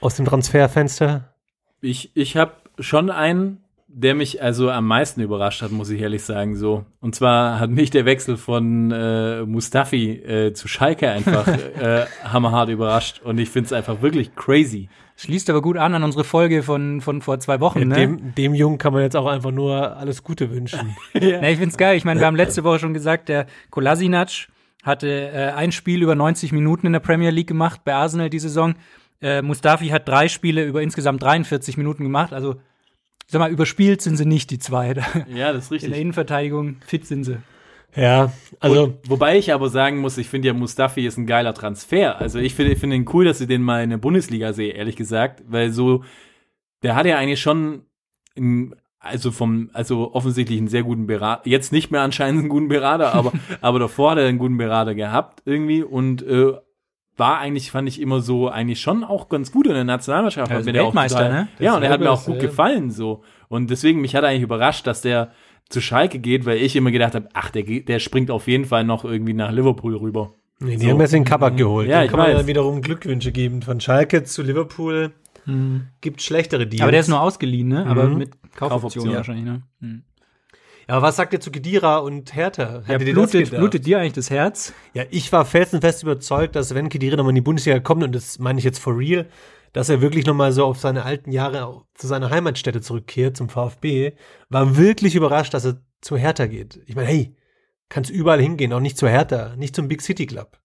aus dem Transferfenster? Ich, ich habe schon einen, der mich also am meisten überrascht hat, muss ich ehrlich sagen. So. Und zwar hat mich der Wechsel von äh, Mustafi äh, zu Schalke einfach äh, hammerhart überrascht. Und ich finde es einfach wirklich crazy. Schließt aber gut an an unsere Folge von, von vor zwei Wochen, ne? Dem, dem Jungen kann man jetzt auch einfach nur alles Gute wünschen. Nee, ich find's geil. Ich meine, wir haben letzte Woche schon gesagt, der Kolasinac hatte äh, ein Spiel über 90 Minuten in der Premier League gemacht bei Arsenal die Saison. Äh, Mustafi hat drei Spiele über insgesamt 43 Minuten gemacht. Also, ich sag mal, überspielt sind sie nicht, die zwei. Ja, das ist In der richtig. Innenverteidigung fit sind sie. Ja, also Und, wobei ich aber sagen muss, ich finde ja Mustafi ist ein geiler Transfer. Also ich finde ich finde ihn cool, dass ich den mal in der Bundesliga sehe, ehrlich gesagt, weil so der hat ja eigentlich schon im, also vom also offensichtlich einen sehr guten Berater, jetzt nicht mehr anscheinend einen guten Berater, aber aber davor hat er einen guten Berater gehabt irgendwie und äh, war eigentlich fand ich immer so eigentlich schon auch ganz gut in der Nationalmannschaft. Ja, auch Weltmeister, total, ne? Ja, und er hat mir auch gut ja. gefallen so und deswegen mich hat eigentlich überrascht, dass der zu Schalke geht, weil ich immer gedacht habe, ach, der, der springt auf jeden Fall noch irgendwie nach Liverpool rüber. Nee, die So. haben jetzt den Kabak geholt. Ja, Dem ich kann man weiß. ja wiederum Glückwünsche geben. Von Schalke zu Liverpool gibt schlechtere Deals. Aber der ist nur ausgeliehen, ne? Aber Mhm. mit Kaufoption, Kaufoption. wahrscheinlich, ne? Hm. Ja, aber was sagt ihr zu Kedira und Hertha? Ja, blutet, blutet dir eigentlich das Herz? Ja, ich war felsenfest überzeugt, dass wenn Kedira nochmal in die Bundesliga kommt, und das meine ich jetzt for real, dass er wirklich nochmal so auf seine alten Jahre zu seiner Heimatstätte zurückkehrt, zum VfB, war wirklich überrascht, dass er zu Hertha geht. Ich meine, hey, kannst überall hingehen, auch nicht zu Hertha, nicht zum Big City Club.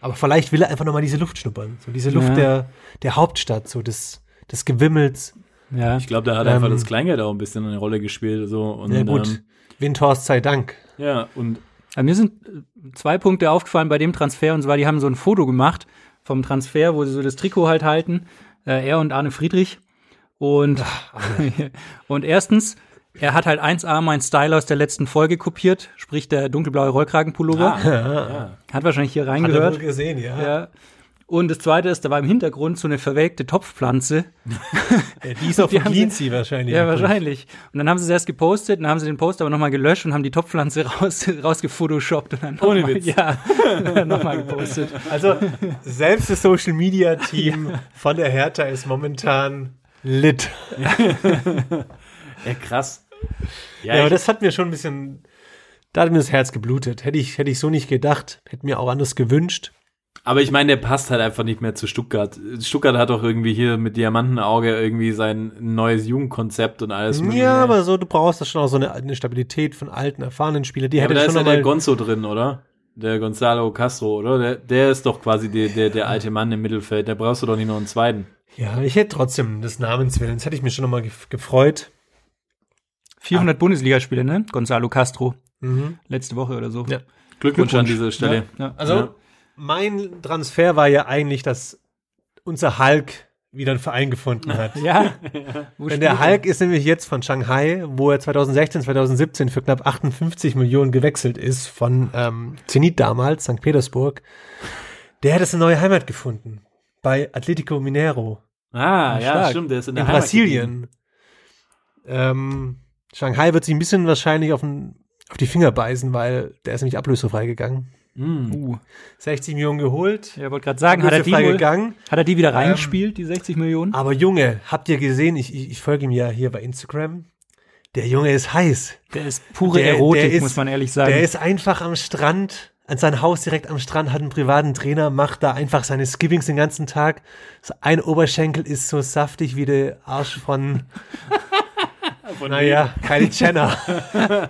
Aber vielleicht will er einfach nochmal diese Luft schnuppern. So diese Luft Ja. der, der Hauptstadt, so des, des Gewimmels. Ja. Ich glaube, da hat einfach Ähm, das Kleingeld auch ein bisschen eine Rolle gespielt. So. Und, Ja gut, Ähm, Windhorst sei Dank. ja, und Also mir sind zwei Punkte aufgefallen bei dem Transfer und zwar, die haben so ein Foto gemacht vom Transfer, wo sie so das Trikot halt halten, äh, er und Arne Friedrich. Und, und erstens, er hat halt 1A mein Style aus der letzten Folge kopiert, sprich der dunkelblaue Rollkragenpullover. ja. Hat wahrscheinlich hier Hat er reingehört. wohl gesehen, ja. Ja. Und das zweite ist, da war im Hintergrund so eine verwelkte Topfpflanze. Ja, Die ist auch von Lindsay wahrscheinlich. Ja, wahrscheinlich. Und dann haben sie es erst gepostet, dann haben sie den Post aber nochmal gelöscht und haben die Topfpflanze raus, rausgefotoshoppt und dann Ohne mal, Witz. Ja, nochmal gepostet. Also selbst das Social Media Team von der Hertha ist momentan lit. ja, krass. Ja, Ja, aber das hat mir schon ein bisschen, da hat mir das Herz geblutet. Hätte ich, hätte ich so nicht gedacht, hätte mir auch anders gewünscht. Aber ich meine, der passt halt einfach nicht mehr zu Stuttgart. Stuttgart hat doch irgendwie hier mit Diamantenauge irgendwie sein neues Jugendkonzept und alles. mögliche. Ja, aber so, du brauchst da schon auch so eine, eine Stabilität von alten, erfahrenen Spielern. Die Ja, aber da schon ist ja noch der Gonzo drin, oder? Der Gonzalo Castro, oder? Der, der ist doch quasi der, der, der alte Mann im Mittelfeld. Der brauchst du doch nicht noch einen zweiten. Ja, ich hätte trotzdem des Namens willen. Das hätte ich mich schon noch mal gef- gefreut. 400 Bundesligaspiele, ne? Gonzalo Castro. Mhm. Letzte Woche oder so. Ja. Glückwunsch, an dieser Stelle. Ja, ja. Also, Ja. Mein Transfer war ja eigentlich, dass unser Hulk wieder einen Verein gefunden hat. ja. Denn der er? Hulk ist nämlich jetzt von Shanghai, wo er 2016, 2017 für knapp 58 Millionen gewechselt ist, von ähm, Zenit damals, St. Petersburg. Der hat jetzt eine neue Heimat gefunden. Bei Atletico Mineiro Ah, ja, stark. stimmt. Der ist in in der Heimat Brasilien. Ähm, Shanghai wird sich ein bisschen wahrscheinlich auf, den, auf die Finger beißen, weil der ist nämlich ablösefrei gegangen. Mm. Uh, 60 Millionen geholt, ja, wollte gerade sagen, hat er, die wohl, gegangen. hat er die wieder reingespielt, die 60 Millionen? Aber Junge, habt ihr gesehen, ich, ich, ich folge ihm ja hier bei Instagram. Der Junge ist heiß. Der ist pure Der- Erotik, der ist- muss man ehrlich sagen. Der ist einfach am Strand, an sein Haus direkt am Strand, hat einen privaten Trainer, macht da einfach seine Skippings den ganzen Tag. Ein Oberschenkel ist so saftig wie der Arsch von, naja, Kylie Jenner.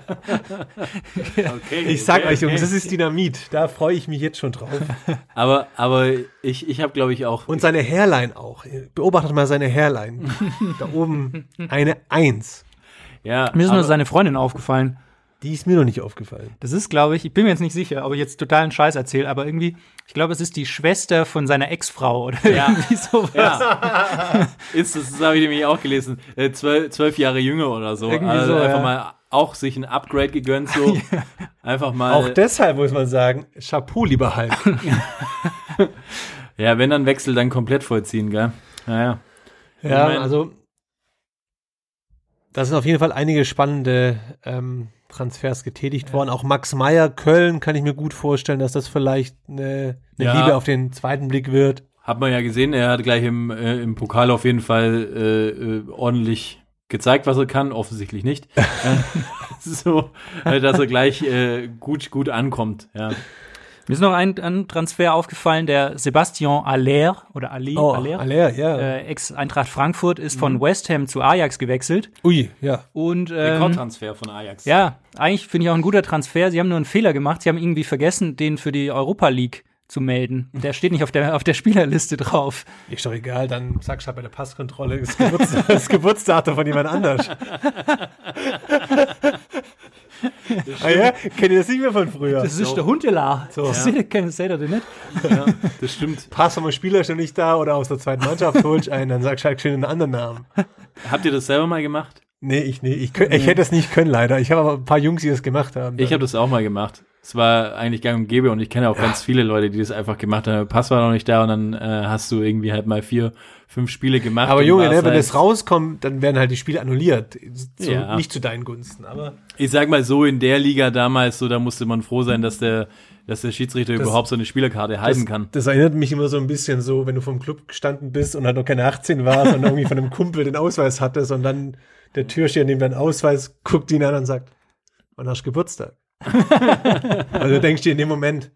Okay, Ich sag okay, euch, Jungs, okay. das ist Dynamit. Da freue ich mich jetzt schon drauf. Aber, aber ich, ich habe, glaube ich, auch. Und seine Hairline auch. Beobachtet mal seine Hairline. da oben eine Eins. ja, Mir ist nur seine Freundin aufgefallen. Die ist mir noch nicht aufgefallen. Das ist, glaube ich, ich bin mir jetzt nicht sicher, ob ich jetzt totalen Scheiß erzähle, aber irgendwie, ich glaube, es ist die Schwester von seiner Ex-Frau oder Ja. irgendwie sowas. Ja. ist, das, das habe ich nämlich auch gelesen. Äh, zwölf, zwölf Jahre jünger oder so. Irgendwie also so, einfach ja. mal auch sich ein Upgrade gegönnt, so. Einfach mal. Auch deshalb muss man sagen, Chapeau, lieber Hulk. Ja, wenn dann Wechsel, dann komplett vollziehen, gell? Naja. Ja, Ich mein- also da sind auf jeden Fall einige spannende ähm, Transfers getätigt worden. Auch Max Meyer, Köln, kann ich mir gut vorstellen, dass das vielleicht eine, eine Ja. Liebe auf den zweiten Blick wird. Hat man ja gesehen, er hat gleich im, äh, im Pokal auf jeden Fall äh, äh, ordentlich gezeigt, was er kann, offensichtlich nicht. So, äh, dass er gleich äh, gut, gut ankommt, ja. Mir ist noch ein, ein Transfer aufgefallen, der Sebastian Aller oder Aller, Oh, Aller, Aller, ja. äh, Ex-Eintracht Frankfurt, ist von West Ham zu Ajax gewechselt. Ui, ja. Und ähm, Rekordtransfer von Ajax. ja, eigentlich finde ich auch ein guter Transfer. Sie haben nur einen Fehler gemacht. Sie haben irgendwie vergessen, den für die Europa League zu melden. Der steht nicht auf der, auf der Spielerliste drauf. Ist doch egal, dann sagst du halt bei der Passkontrolle das, Geburts das Geburtsdatum von jemand anders. ah ja, kennt ihr das nicht mehr von früher? Das ist der Hundelar. So. Das seht ihr, seht ihr den nicht? ja, das stimmt. Pass vom Spieler schon nicht da oder aus der zweiten Mannschaft holst einen, dann sagst du halt schön einen anderen Namen. Habt ihr das selber mal gemacht? Nee, ich nee, ich, könnt, ich hätte es nicht können leider. Ich habe aber ein paar Jungs, die das gemacht haben. Ich habe das auch mal gemacht. Es war eigentlich gang und gäbe und ich kenne auch ganz viele Leute, die das einfach gemacht haben. Pass war noch nicht da und dann äh, hast du irgendwie halt mal vier, fünf Spiele gemacht. aber Junge, ne, wenn halt, das rauskommt, dann werden halt die Spiele annulliert. So, Ja. Nicht zu deinen Gunsten, aber Ich sag mal so, in der Liga damals, so, da musste man froh sein, dass der, dass der Schiedsrichter überhaupt so eine Spielerkarte halten kann. das erinnert mich immer so ein bisschen so, wenn du vom Club gestanden bist und halt noch keine 18 warst und irgendwie von einem Kumpel den Ausweis hattest und dann der Türsteher neben deinen Ausweis guckt ihn an und sagt, wann hast du Geburtstag? also du denkst dir in dem Moment,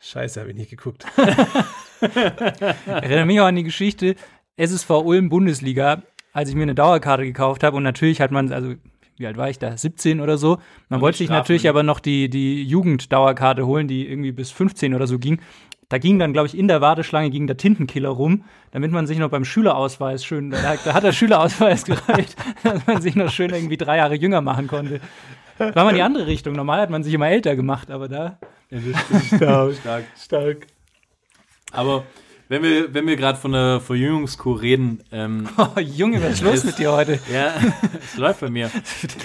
scheiße, habe ich nicht geguckt. Erinnere mich auch an die Geschichte SSV Ulm Bundesliga, als ich mir eine Dauerkarte gekauft habe und natürlich hat man, also wie alt war ich da? 17 oder so. Man wollte sich natürlich ne? aber noch die, die Jugenddauerkarte holen, die irgendwie bis 15 oder so ging. Da ging dann, glaube ich, in der Warteschlange ging der Tintenkiller rum, damit man sich noch beim Schülerausweis schön, da, da hat der Schülerausweis gereicht, dass man sich noch schön irgendwie drei Jahre jünger machen konnte. War mal die andere Richtung. Normal hat man sich immer älter gemacht, aber da. Stark. Stark. Stark. Aber wenn wir, wenn wir gerade von der Verjüngungskur reden, ähm, Oh, Junge, was ist los mit dir heute? ja, es läuft bei mir.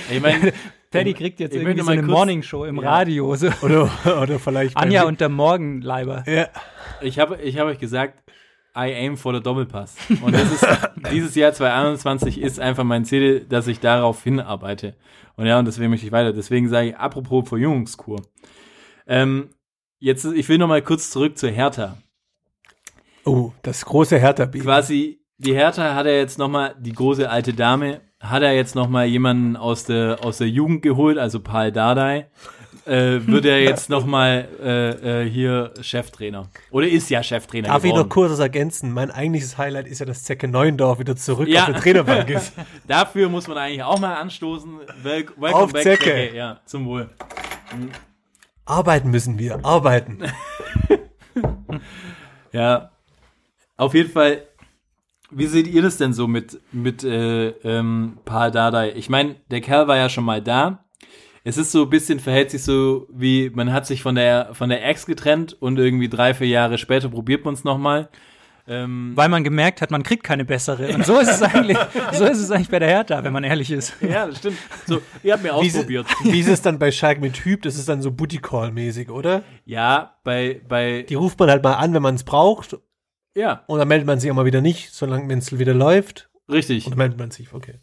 Ich meine, Paddy kriegt jetzt Ich irgendwie so mal eine Morningshow im Ja. Radio. So. Oder, oder vielleicht. Anja und der Morgenleiber. Ja. ich habe ich hab euch gesagt, I aim for the Doppelpass. Und das ist, dieses Jahr 2021 ist einfach mein Ziel, dass ich darauf hinarbeite. Und ja, und deswegen möchte ich weiter. Deswegen sage ich, apropos Verjüngungskur. Ähm, jetzt, ich will noch mal kurz zurück zur Hertha. Oh, das große Hertha-Baby. quasi die Hertha hat er jetzt noch mal die große alte Dame hat er jetzt noch mal jemanden aus der aus der Jugend geholt, also Paul Dardai. Äh, wird er jetzt noch mal äh, äh, hier Cheftrainer oder ist ja Cheftrainer Darf ich geworden. noch kurz was ergänzen? Mein eigentliches Highlight ist ja, dass Zecke Neuendorf wieder zurück Ja. auf der Trainerbank ist. Dafür muss man eigentlich auch mal anstoßen. Wel welcome Auf back, Zecke. Zecke. Ja, zum Wohl. Arbeiten müssen wir, arbeiten. Ja, auf jeden Fall. Wie seht ihr das denn so mit mit äh, ähm, Paul Dardai? Ich meine, der Kerl war ja schon mal da. Es ist so ein bisschen verhält sich so wie man hat sich von der von der Ex getrennt und irgendwie drei vier Jahre später probiert man es noch mal. Ähm, Weil man gemerkt hat, man kriegt keine bessere. Und so ist es eigentlich, so ist es eigentlich bei der Hertha, wenn man ehrlich ist. ja, das stimmt. So, ihr habt mir Wie, ist- ausprobiert. wie ist es dann bei Schalke mit Typ? Das ist dann so Booty Call-mäßig, oder? Ja, bei bei Die ruft man halt mal an, wenn man es braucht. Ja Und dann meldet man sich auch mal wieder nicht, solange wenn es wieder läuft. richtig. Und dann meldet man sich, okay.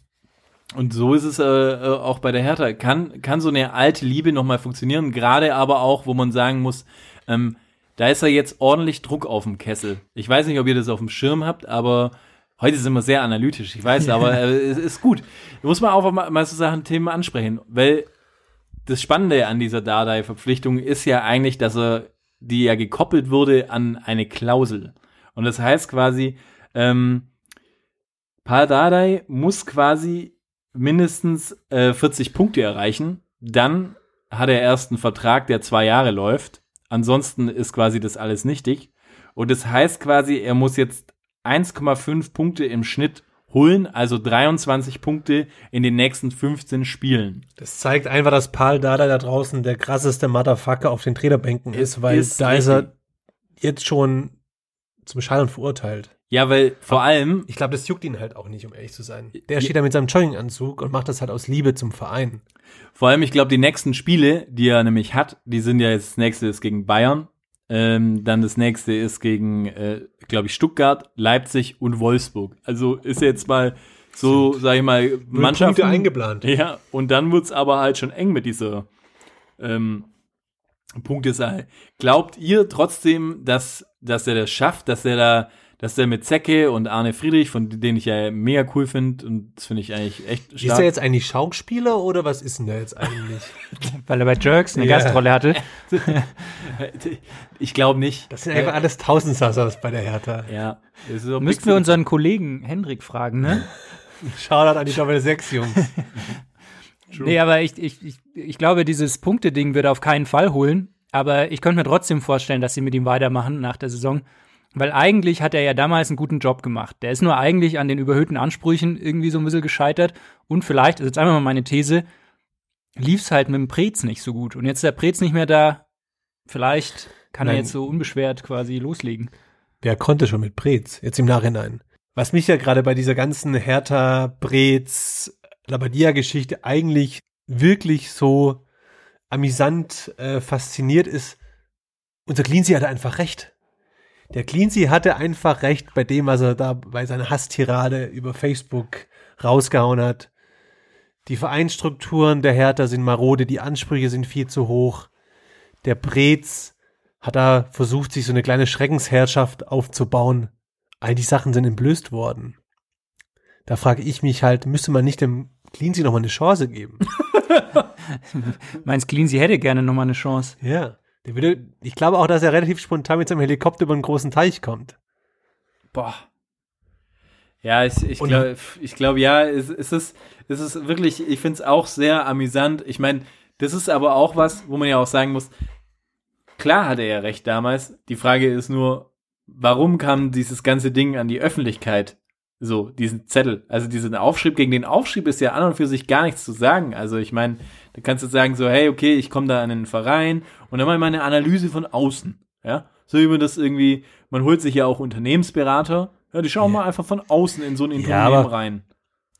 Und so ist es äh, äh, auch bei der Hertha. Kann, kann so eine alte Liebe nochmal funktionieren, gerade aber auch, wo man sagen muss, ähm, da ist ja jetzt ordentlich Druck auf dem Kessel. Ich weiß nicht, ob ihr das auf dem Schirm habt, aber heute sind wir sehr analytisch, ich weiß, aber äh, es ist gut. Da muss man auch mal, mal so Sachen, Themen ansprechen, weil das Spannende an dieser Dardai-Verpflichtung ist ja eigentlich, dass er, die ja gekoppelt wurde an eine Klausel. Und das heißt quasi, ähm, Paul Dardai muss quasi mindestens äh, 40 Punkte erreichen. Dann hat er erst einen Vertrag, der zwei Jahre läuft. Ansonsten ist quasi das alles nichtig. Und das heißt quasi, er muss jetzt 1,5 Punkte im Schnitt holen, also 23 Punkte in den nächsten 15 Spielen. Das zeigt einfach, dass Paul Dada da draußen der krasseste Motherfucker auf den Trainerbänken ist, weil Ist da ist er jetzt schon zum Scheitern verurteilt. Ja, weil vor allem, Ich glaube, das juckt ihn halt auch nicht, um ehrlich zu sein. Der steht da mit seinem Jogginganzug und macht das halt aus Liebe zum Verein. vor allem, ich glaube, die nächsten Spiele, die er nämlich hat, die sind ja jetzt, das nächste ist gegen Bayern, ähm, dann das nächste ist gegen, äh, glaube ich, Stuttgart, Leipzig und Wolfsburg. Also ist jetzt mal so, sag ich mal, Mannschaften. Punkte eingeplant. Ja, und dann wird's aber halt schon eng mit dieser ähm, Punktesaal. Glaubt ihr trotzdem, dass, dass er das schafft, dass er da, dass er mit Zecke und Arne Friedrich, von denen ich ja mega cool finde, und das finde ich eigentlich echt Ist stark. er jetzt eigentlich Schauspieler oder was ist denn der jetzt eigentlich? Weil er bei Jerks eine Ja. Gastrolle hatte. ich glaube nicht. Das sind einfach alles Tausendsassers bei der Hertha. Ja. Ist Müssten wir unseren Kollegen Hendrik fragen, ne? Shoutout an die Doppel 6 Jungs. Nee, aber ich, ich, ich, ich glaube, dieses Punkte-Ding wird er auf keinen Fall holen. Aber ich könnte mir trotzdem vorstellen, dass sie mit ihm weitermachen nach der Saison. Weil eigentlich hat er ja damals einen guten Job gemacht. Der ist nur eigentlich an den überhöhten Ansprüchen irgendwie so ein bisschen gescheitert. Und vielleicht, das ist jetzt einfach mal meine These, lief's halt mit dem Prez nicht so gut. Und jetzt ist der Prez nicht mehr da. Vielleicht kann er Nein. jetzt so unbeschwert quasi loslegen. Wer konnte schon mit Brez, jetzt im Nachhinein. Was mich ja gerade bei dieser ganzen Hertha, Brez, Labadia-Geschichte eigentlich wirklich so amüsant äh, fasziniert ist, unser Cleansey hatte einfach recht. Der Cleansey hatte einfach recht bei dem, was er da bei seiner Hasstirade über Facebook rausgehauen hat. Die Vereinsstrukturen der Hertha sind marode, die Ansprüche sind viel zu hoch. Der Brez hat da versucht, sich so eine kleine Schreckensherrschaft aufzubauen. All die Sachen sind entblößt worden. Da frage ich mich halt, müsste man nicht dem Cleansey noch mal eine Chance geben? Meinst Cleansey hätte gerne nochmal eine Chance. ja. Der würde, ich glaube auch, dass er relativ spontan mit seinem Helikopter über einen großen Teich kommt. Boah. Ja, ich, ich glaube, ich glaub, ja, es, es, ist, es ist wirklich, ich finde es auch sehr amüsant. Ich meine, das ist aber auch was, wo man ja auch sagen muss, klar hatte er recht damals. Die Frage ist nur, warum kam dieses ganze Ding an die Öffentlichkeit? So, diesen Zettel. Also diesen Aufschrieb gegen den Aufschrieb ist ja an und für sich gar nichts zu sagen. Also ich meine, da kannst du sagen so, hey, okay, ich komme da an einen Verein und dann mal meine Analyse von außen. Ja, so wie man das irgendwie, man holt sich ja auch Unternehmensberater. Ja, die schauen mal einfach von außen in so ein Unternehmen aber- rein.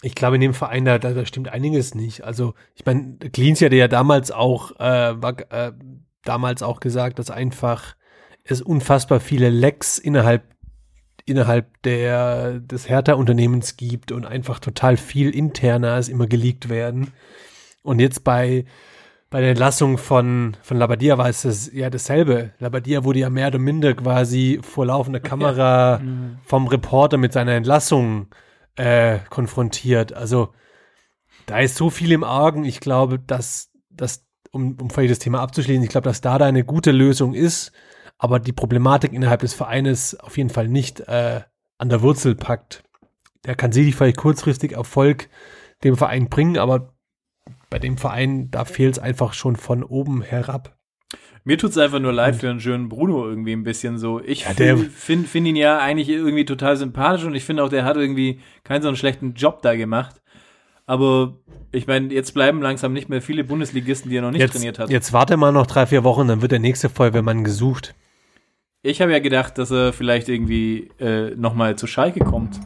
Ich glaube, in dem Verein, da, da, da stimmt einiges nicht. Also, ich meine, Cleans hatte ja damals auch, äh, war, äh, damals auch gesagt, dass einfach es unfassbar viele Lecks innerhalb, innerhalb der, des Hertha-Unternehmens gibt und einfach total viel internas immer geleakt werden. Und jetzt bei, bei der Entlassung von, von Labadia war es das, ja dasselbe. Labadia wurde ja mehr oder minder quasi vor laufender Kamera vom Reporter mit seiner Entlassung äh, konfrontiert. Also da ist so viel im Argen. Ich glaube, dass, dass um, um vielleicht das Thema abzuschließen, ich glaube, dass da da eine gute Lösung ist, aber die Problematik innerhalb des Vereines auf jeden Fall nicht äh, an der Wurzel packt. Der kann sicherlich vielleicht kurzfristig Erfolg dem Verein bringen, aber bei dem Verein, da fehlt es einfach schon von oben herab. Mir tut's einfach nur leid für den schönen Bruno irgendwie ein bisschen so. Ich Ja, finde find ihn ja eigentlich irgendwie total sympathisch und ich finde auch, der hat irgendwie keinen so einen schlechten Job da gemacht. Aber ich meine, jetzt bleiben langsam nicht mehr viele Bundesligisten, die er noch nicht Jetzt, trainiert hat. jetzt warte mal noch drei, vier Wochen, dann wird der nächste Feuerwehrmann gesucht. Ich habe ja gedacht, dass er vielleicht irgendwie äh, nochmal zu Schalke kommt.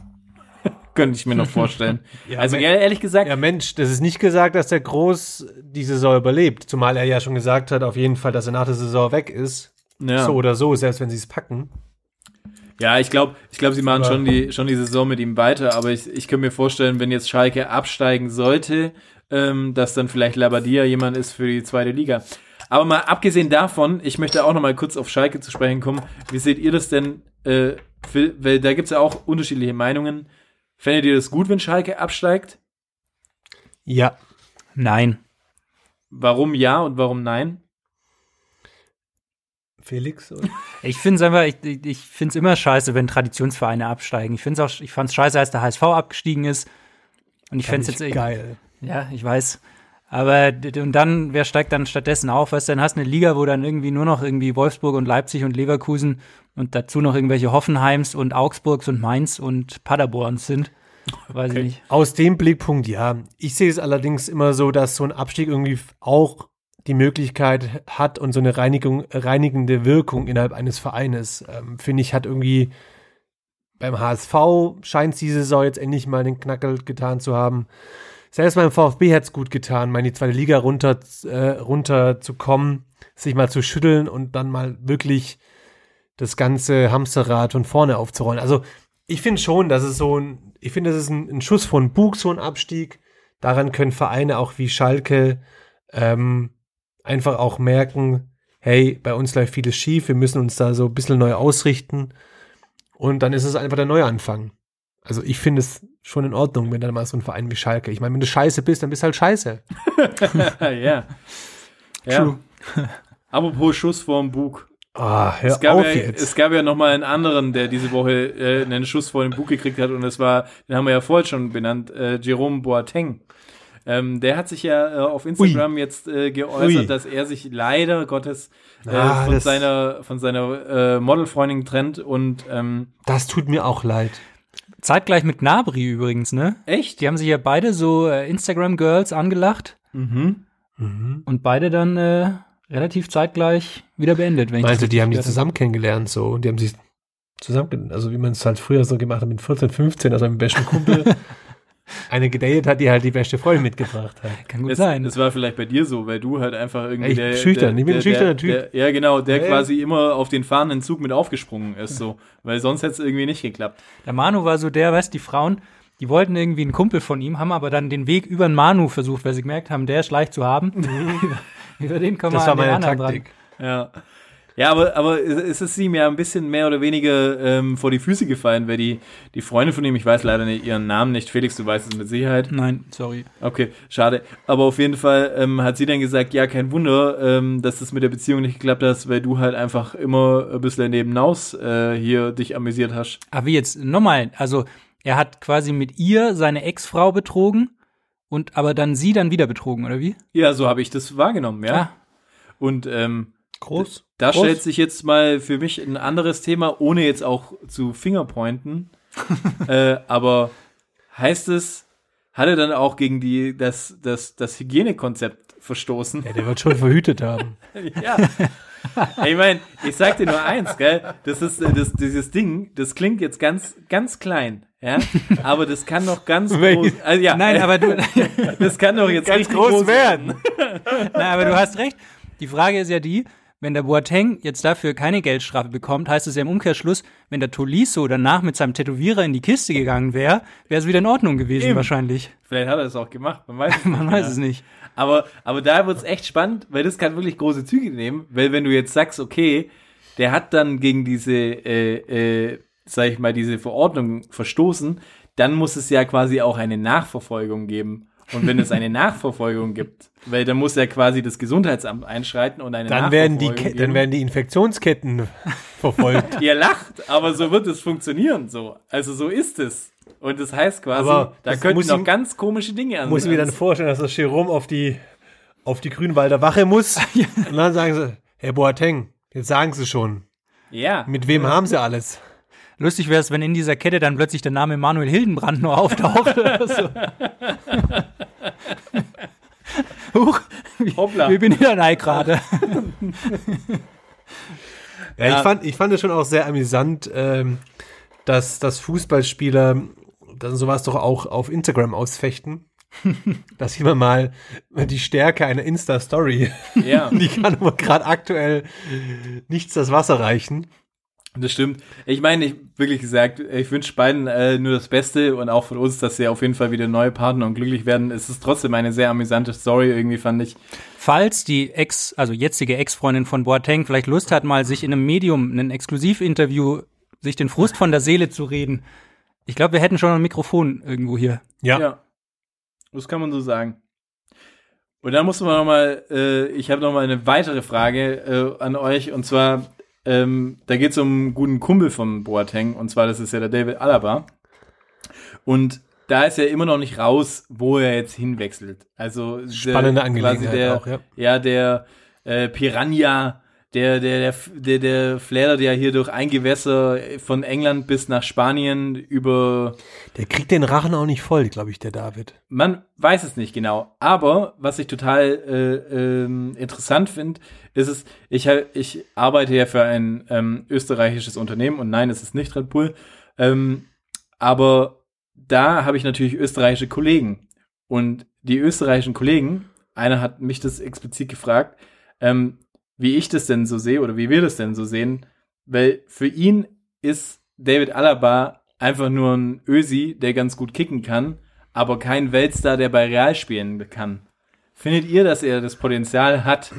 Könnte ich mir noch vorstellen. also ja, ehrlich gesagt, Ja, Mensch, das ist nicht gesagt, dass der Groß die Saison überlebt. Zumal er ja schon gesagt hat, auf jeden Fall, dass er nach der Saison weg ist. ja. So oder so, selbst wenn sie es packen. Ja, ich glaube, ich glaube, sie machen Aber- schon die, schon die Saison mit ihm weiter, aber ich, ich kann mir vorstellen, wenn jetzt Schalke absteigen sollte, ähm, dass dann vielleicht Labadia jemand ist für die zweite Liga. Aber mal abgesehen davon, ich möchte auch noch mal kurz auf Schalke zu sprechen kommen. Wie seht ihr das denn? Äh, für, weil da gibt's ja auch unterschiedliche Meinungen. Fändet ihr das gut, wenn Schalke absteigt? Ja. Nein. Warum ja und warum nein? Felix? Oder? Ich finde es einfach, ich, ich- ich finde es immer scheiße, wenn Traditionsvereine absteigen. Ich finde es auch, ich fand es scheiße, als der HSV abgestiegen ist. Und ich fände es jetzt, geil. ja, ich weiß. Aber und dann, wer steigt dann stattdessen auf? Weißt du, dann hast du eine Liga, wo dann irgendwie nur noch irgendwie Wolfsburg und Leipzig und Leverkusen und dazu noch irgendwelche Hoffenheims und Augsburgs und Mainz und Paderborns sind. Weiß ich nicht. Aus dem Blickpunkt, ja. Ich sehe es allerdings immer so, dass so ein Abstieg irgendwie auch die Möglichkeit hat und so eine Reinigung, reinigende Wirkung innerhalb eines Vereines. Ähm, Finde ich, hat irgendwie beim HSV scheint es diese Saison jetzt endlich mal den Knackel getan zu haben. Selbst beim VfB hat es gut getan, mal in die zweite Liga runter, äh, runter zu kommen, sich mal zu schütteln und dann mal wirklich das ganze Hamsterrad von vorne aufzurollen. Also ich finde schon, dass es so ein, ich finde, das ist ein, ein Schuss von Bug, so ein Abstieg. Daran können Vereine auch wie Schalke ähm, einfach auch merken, hey, bei uns läuft vieles schief, wir müssen uns da so ein bisschen neu ausrichten. Und dann ist es einfach der Neuanfang. Also ich finde es schon in Ordnung, wenn dann mal so ein Verein wie Schalke. Ich meine, wenn du scheiße bist, dann bist du halt scheiße. ja. ja. Apropos Schuss vorm Bug. Ah, hör Es gab, auf ja, jetzt. es gab ja noch mal einen anderen, der diese Woche äh, einen Schuss vor den Bug gekriegt hat und das war, den haben wir ja vorhin schon benannt, äh, Jerome Boateng. Ähm, der hat sich ja äh, auf Instagram jetzt äh, geäußert, Ui. dass er sich leider Gottes äh, Ah, von seiner von seiner äh, Modelfreundin trennt und ähm, das tut mir auch leid. Zeitgleich mit Gnabry übrigens, ne? echt? Die haben sich ja beide so äh, Instagram-Girls angelacht Mhm. und beide dann äh, relativ zeitgleich wieder beendet. Wenn ich Meinst du, die haben die zusammen kennengelernt so und die haben sich zusammen, also wie man es halt früher so gemacht hat mit 14, 15, also mit besten Kumpel eine gedatet hat, die halt die beste Freundin mitgebracht hat. Kann gut Es, sein. es war vielleicht bei dir so, weil du halt einfach irgendwie Ich bin schüchtern, ich bin ein schüchterner Typ. Der, ja, genau, der Ja. quasi immer auf den fahrenden Zug mit aufgesprungen ist, so, weil sonst hätte es irgendwie nicht geklappt. Der Manu war so der, weißt die Frauen, die wollten irgendwie einen Kumpel von ihm, haben aber dann den Weg über den Manu versucht, weil sie gemerkt haben, der ist leicht zu haben. über, über den kommen Das wir an den meine anderen Taktik. Ja. Ja, aber, aber es ist ihm ja ein bisschen mehr oder weniger ähm, vor die Füße gefallen, weil die, die Freundin von ihm, ich weiß leider nicht ihren Namen nicht, Felix, du weißt es mit Sicherheit. Nein, sorry. Okay, schade. Aber auf jeden Fall ähm, hat sie dann gesagt, ja, kein Wunder, ähm, dass das mit der Beziehung nicht geklappt hat, weil du halt einfach immer ein bisschen nebenaus äh, hier dich amüsiert hast. Aber wie jetzt, nochmal, also er hat quasi mit ihr seine Ex-Frau betrogen und aber dann sie dann wieder betrogen, oder wie? Ja, so habe ich das wahrgenommen, ja. Ah. Und ähm, Groß. Da Groß. stellt sich jetzt mal für mich ein anderes Thema, ohne jetzt auch zu Fingerpointen. äh, aber heißt es, hat er dann auch gegen die, das, das, das Hygienekonzept verstoßen? Ja, der wird schon verhütet haben. Ja. Ich meine, ich sag dir nur eins, gell? Das ist äh, das, dieses Ding, das klingt jetzt ganz, ganz klein, ja, aber das kann noch ganz groß. Also, ja, Nein, aber du, das kann doch jetzt Ganz richtig groß werden. Nein, aber du hast recht. Die Frage ist ja die, wenn der Boateng jetzt dafür keine Geldstrafe bekommt, heißt es ja im Umkehrschluss, wenn der Tolisso danach mit seinem Tätowierer in die Kiste gegangen wäre, wäre es wieder in Ordnung gewesen Eben. wahrscheinlich. Vielleicht hat er es auch gemacht, man weiß es Man nicht, weiß ja. es nicht. Aber, aber da wird's echt spannend, weil das kann wirklich große Züge nehmen, weil wenn du jetzt sagst, okay, der hat dann gegen diese, äh, äh, sag ich mal, diese Verordnung verstoßen, dann muss es ja quasi auch eine Nachverfolgung geben. Und wenn es eine Nachverfolgung gibt, weil dann muss ja quasi das Gesundheitsamt einschreiten und eine Dann werden, die, Ke- dann geben. werden die Infektionsketten verfolgt. Ihr lacht, aber so wird es funktionieren, so. Also so ist es. Und das heißt quasi, Aber da könnten muss noch ganz komische Dinge an. muss ich mir dann vorstellen, dass das Jerome auf die, auf die Grünwalder Wache muss. Und dann sagen sie, Herr Boateng, jetzt sagen sie schon, Ja. mit wem haben sie alles? Lustig wäre es, wenn in dieser Kette dann plötzlich der Name Manuel Hildenbrand nur auftaucht. oder so. Huch, Hoppla. wie bin ich da gerade? Ja, Ja. Ich, fand, ich fand es schon auch sehr amüsant, ähm, dass, dass Fußballspieler dann sowas doch auch auf Instagram ausfechten. da sieht man mal die Stärke einer Insta-Story. Ja. Die kann aber gerade aktuell nichts das Wasser reichen. Das stimmt. Ich meine, ich wirklich gesagt, ich wünsche beiden äh, nur das Beste und auch von uns, dass sie auf jeden Fall wieder neue Partner und glücklich werden. Es ist trotzdem eine sehr amüsante Story, irgendwie fand ich. Falls die Ex, also jetzige Ex-Freundin von Boateng vielleicht Lust hat, mal sich in einem Medium, ein Exklusivinterview, sich den Frust von der Seele zu reden. Ich glaube, wir hätten schon ein Mikrofon irgendwo hier. Ja. Das kann man so sagen. Und dann muss man noch mal, äh, ich habe noch mal eine weitere Frage äh, an euch und zwar, ähm, da geht es um einen guten Kumpel von Boateng und zwar das ist ja der David Alaba. Und da ist ja immer noch nicht raus, wo er jetzt hinwechselt. Also der- Spannende quasi Angelegenheit der, auch, ja. Ja, der äh, Piranha, der, der, der, der, der flädert ja hier durch ein Gewässer von England bis nach Spanien über Der kriegt den Rachen auch nicht voll, glaube ich, der David. man weiß es nicht genau. Aber was ich total äh, ähm, interessant finde, ist es, ich, ich arbeite ja für ein ähm, österreichisches Unternehmen und nein, es ist nicht Red Bull. Ähm, aber da habe ich natürlich österreichische Kollegen. Und die österreichischen Kollegen, einer hat mich das explizit gefragt, ähm, wie ich das denn so sehe oder wie wir das denn so sehen, weil für ihn ist David Alaba einfach nur ein Ösi, der ganz gut kicken kann, aber kein Weltstar, der bei Real spielen kann. Findet ihr, dass er das Potenzial hat,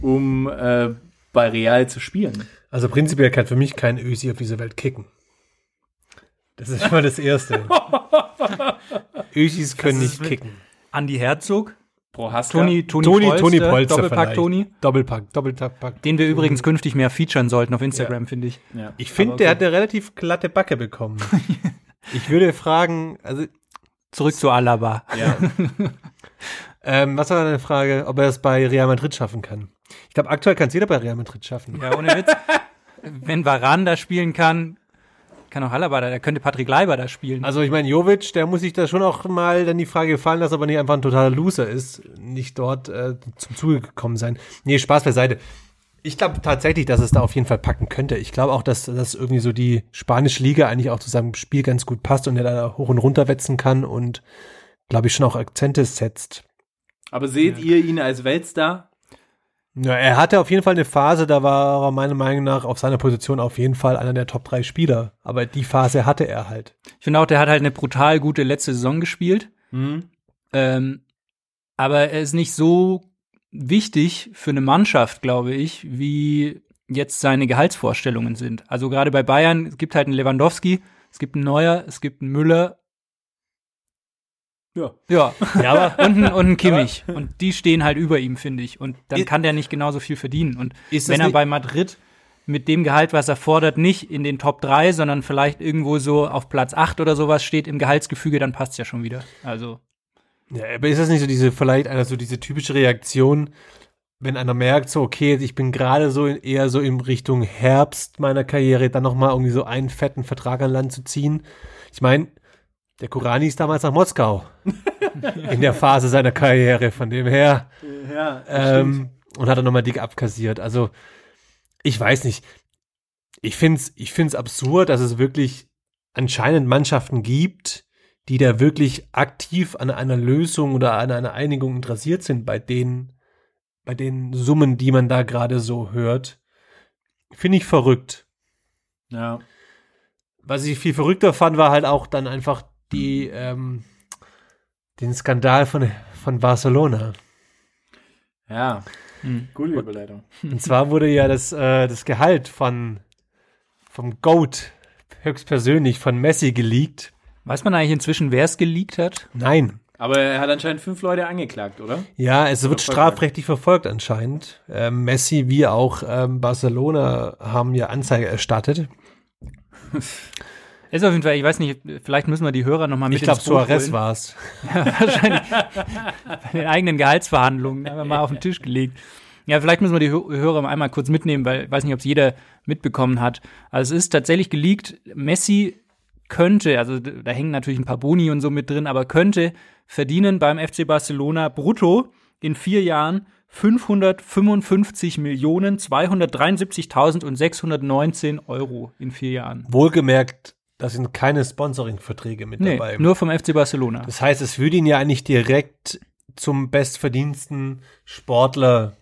um äh, bei Real zu spielen? Also prinzipiell kann für mich kein Ösi auf dieser Welt kicken. Das ist schon mal das Erste. Ösis können nicht kicken. Andi Herzog, Prohaska? Toni, Toni, Toni, Polster, Toni Polster Doppelpack. Toni, Doppelpack, Doppelpack. den wir übrigens künftig mehr featuren sollten auf Instagram, finde ich. Ja. Ich finde, der hat eine relativ glatte Backe bekommen. ich würde fragen, also, Zurück zu Alaba. ja. ähm, was war deine Frage, ob er es bei Real Madrid schaffen kann? Ich glaube, aktuell kann es jeder bei Real Madrid schaffen. Ja, ohne Witz. Wenn Varane da spielen kann, kann auch Alaba da, könnte Patrick Leiber da spielen. Also ich meine, Jovic, der muss sich da schon auch mal dann die Frage gefallen lassen, ob er nicht einfach ein totaler Loser ist, nicht dort äh, zum Zuge gekommen sein. Nee, Spaß beiseite. Ich glaube tatsächlich, dass es da auf jeden Fall packen könnte. Ich glaube auch, dass, dass irgendwie so die spanische Liga eigentlich auch zu seinem Spiel ganz gut passt und er da hoch und runter wetzen kann und glaube ich schon auch Akzente setzt. Aber seht ihr ihn als Weltstar? Ja, er hatte auf jeden Fall eine Phase, da war er meiner Meinung nach auf seiner Position auf jeden Fall einer der Top 3 Spieler. Aber die Phase hatte er halt. Ich finde auch, der hat halt eine brutal gute letzte Saison gespielt. Hm? Ähm, aber er ist nicht so wichtig für eine Mannschaft, glaube ich, wie jetzt seine Gehaltsvorstellungen sind. Also gerade bei Bayern, es gibt halt einen Lewandowski, es gibt einen Neuer, es gibt einen Müller. Ja. Ja. Ja, aber Und einen, und einen Kimmich. Und die stehen halt über ihm, finde ich. Und dann I- kann der nicht genauso viel verdienen. Und Ist wenn er nicht- bei Madrid mit dem Gehalt, was er fordert, nicht in den Top 3, sondern vielleicht irgendwo so auf Platz 8 oder sowas steht im Gehaltsgefüge, dann passt's ja schon wieder. Also. Ja, aber ist das nicht so diese, vielleicht einer so diese typische Reaktion, wenn einer merkt, so, okay, ich bin gerade so in, eher so in Richtung Herbst meiner Karriere, dann nochmal irgendwie so einen fetten Vertrag an Land zu ziehen. Ich meine, der Kurani ist damals nach Moskau. in der Phase seiner Karriere, von dem her. Ja, Ähm, und hat er nochmal dick abkassiert. Also, ich weiß nicht. Ich find's, ich find's absurd, dass es wirklich anscheinend Mannschaften gibt, die da wirklich aktiv an einer Lösung oder an einer Einigung interessiert sind bei den, bei den Summen, die man da gerade so hört. Finde ich verrückt. ja. Was ich viel verrückter fand, war halt auch dann einfach die, ähm, den Skandal von, von Barcelona. Ja, Hm. coole Überleitung. Und zwar wurde ja das, äh, das Gehalt von vom GOAT höchstpersönlich von Messi geleakt. Weiß man eigentlich inzwischen, wer es geleakt hat? Nein. Aber er hat anscheinend fünf Leute angeklagt, oder? Ja, es wird Verfolgt strafrechtlich verfolgt anscheinend. Ähm, Messi wie auch ähm, Barcelona haben ja Anzeige erstattet. Ist auf jeden Fall, ich weiß nicht, vielleicht müssen wir die Hörer nochmal mit Ich glaube, Suarez holen. war's. wahrscheinlich bei den eigenen Gehaltsverhandlungen einfach mal auf den Tisch gelegt. Ja, vielleicht müssen wir die Hö- Hörer einmal kurz mitnehmen, weil ich weiß nicht, ob es jeder mitbekommen hat. Also es ist tatsächlich geleakt, Messi könnte, also da hängen natürlich ein paar Boni und so mit drin, aber könnte verdienen beim FC Barcelona brutto in vier Jahren 555 Millionen 273.000 und 619 Euro in vier Jahren. Wohlgemerkt, da sind keine Sponsoring-Verträge mit Nee, dabei. nur vom FC Barcelona. Das heißt, es würde ihn ja eigentlich direkt zum bestverdiensten Sportler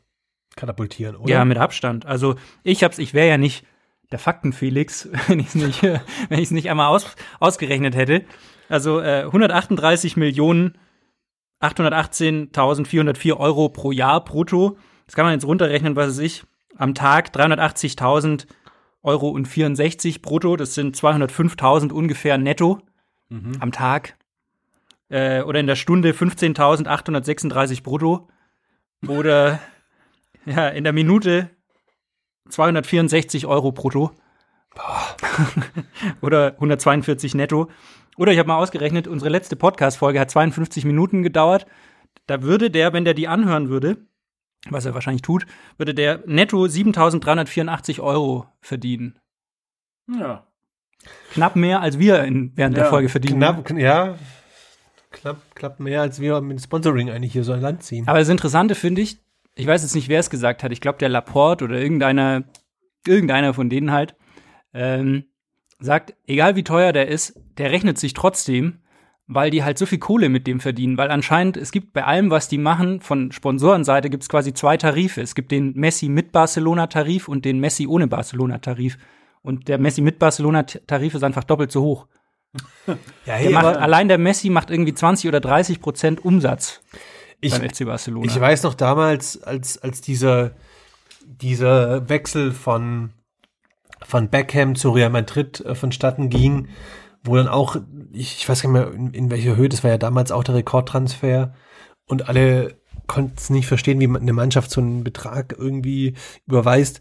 katapultieren, oder? Ja, mit Abstand. Also ich hab's, ich wäre ja nicht der Faktenfelix, wenn ich es nicht, wenn ich es nicht einmal aus, ausgerechnet hätte. Also äh, 138 Millionen 818.404 Euro pro Jahr brutto. Das kann man jetzt runterrechnen, was weiß ich. Am Tag 380.000 Euro und 64 brutto. Das sind 205.000 ungefähr netto am Tag. Äh, oder in der Stunde 15.836 brutto. Oder ja, in der Minute 264 Euro brutto. Oder 142 netto. Oder ich habe mal ausgerechnet, unsere letzte Podcast-Folge hat 52 Minuten gedauert. Da würde der, wenn der die anhören würde, was er wahrscheinlich tut, würde der netto 7.384 Euro verdienen. Ja. Knapp mehr, als wir in, während der Ja, Folge verdienen. Knapp, kn- ja, knapp, knapp mehr, als wir mit Sponsoring eigentlich hier so ein Land ziehen. Aber das Interessante finde ich, ich weiß jetzt nicht, wer es gesagt hat, ich glaube der Laporte oder irgendeiner, irgendeiner von denen halt, ähm, sagt, egal wie teuer der ist, der rechnet sich trotzdem, weil die halt so viel Kohle mit dem verdienen. Weil anscheinend, es gibt bei allem, was die machen, von Sponsorenseite gibt es quasi zwei Tarife. Es gibt den Messi mit Barcelona-Tarif und den Messi ohne Barcelona-Tarif. Und der Messi mit Barcelona-Tarif ist einfach doppelt so hoch. Ja, Der hey, macht, aber allein der Messi macht irgendwie 20 oder 30 Prozent Umsatz ich, beim FC Barcelona. ich weiß noch damals, als, als dieser, dieser Wechsel von, von Beckham zu Real Madrid äh, vonstatten ging, wo dann auch, ich, ich weiß gar nicht mehr, in, in welcher Höhe, das war ja damals auch der Rekordtransfer und alle konnten es nicht verstehen, wie man eine Mannschaft so einen Betrag irgendwie überweist.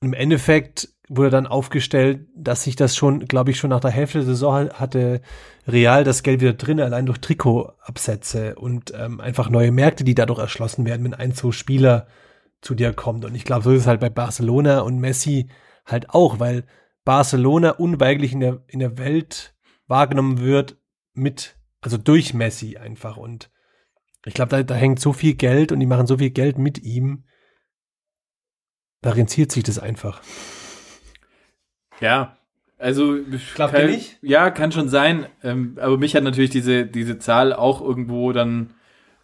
Im Endeffekt wurde dann aufgestellt, dass sich das schon, glaube ich, schon nach der Hälfte der Saison hatte Real das Geld wieder drin, allein durch Trikotabsätze und ähm, einfach neue Märkte, die dadurch erschlossen werden, wenn ein so Spieler zu dir kommt. Und ich glaube, so ist es halt bei Barcelona und Messi halt auch, weil Barcelona unweigerlich in der, in der Welt wahrgenommen wird mit, also durch Messi einfach. Und ich glaube, da, da hängt so viel Geld und die machen so viel Geld mit ihm. Da rentiert sich das einfach. Ja, also Glaubt kann, nicht? Ja, kann schon sein. Ähm, aber mich hat natürlich diese, diese Zahl auch irgendwo dann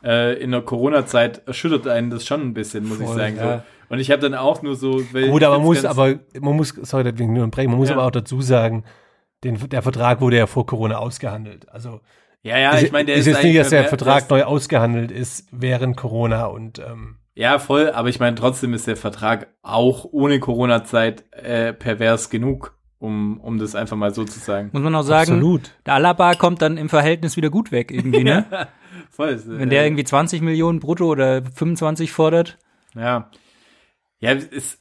äh, in der Corona-Zeit erschüttert einen das schon ein bisschen, muss ich Voll, sagen. ja. So. Und ich habe dann auch nur so. Gut, ich aber man muss, aber man muss, sorry, deswegen nur unterbrechen, man muss Ja. aber auch dazu sagen, den, der Vertrag wurde ja vor Corona ausgehandelt. Also Ja, ja, ist, ich meine, der ist ist, jetzt nicht, dass der Vertrag neu ausgehandelt ist während Corona und ähm, Ja, voll, aber ich meine, trotzdem ist der Vertrag auch ohne Corona-Zeit äh, pervers genug, um, um das einfach mal so zu sagen. Muss man auch sagen, absolut. der Alaba kommt dann im Verhältnis wieder gut weg irgendwie, ne? Voll. ist, Wenn der äh, irgendwie 20 Millionen brutto oder 25 fordert. Ja. Ja, es ist,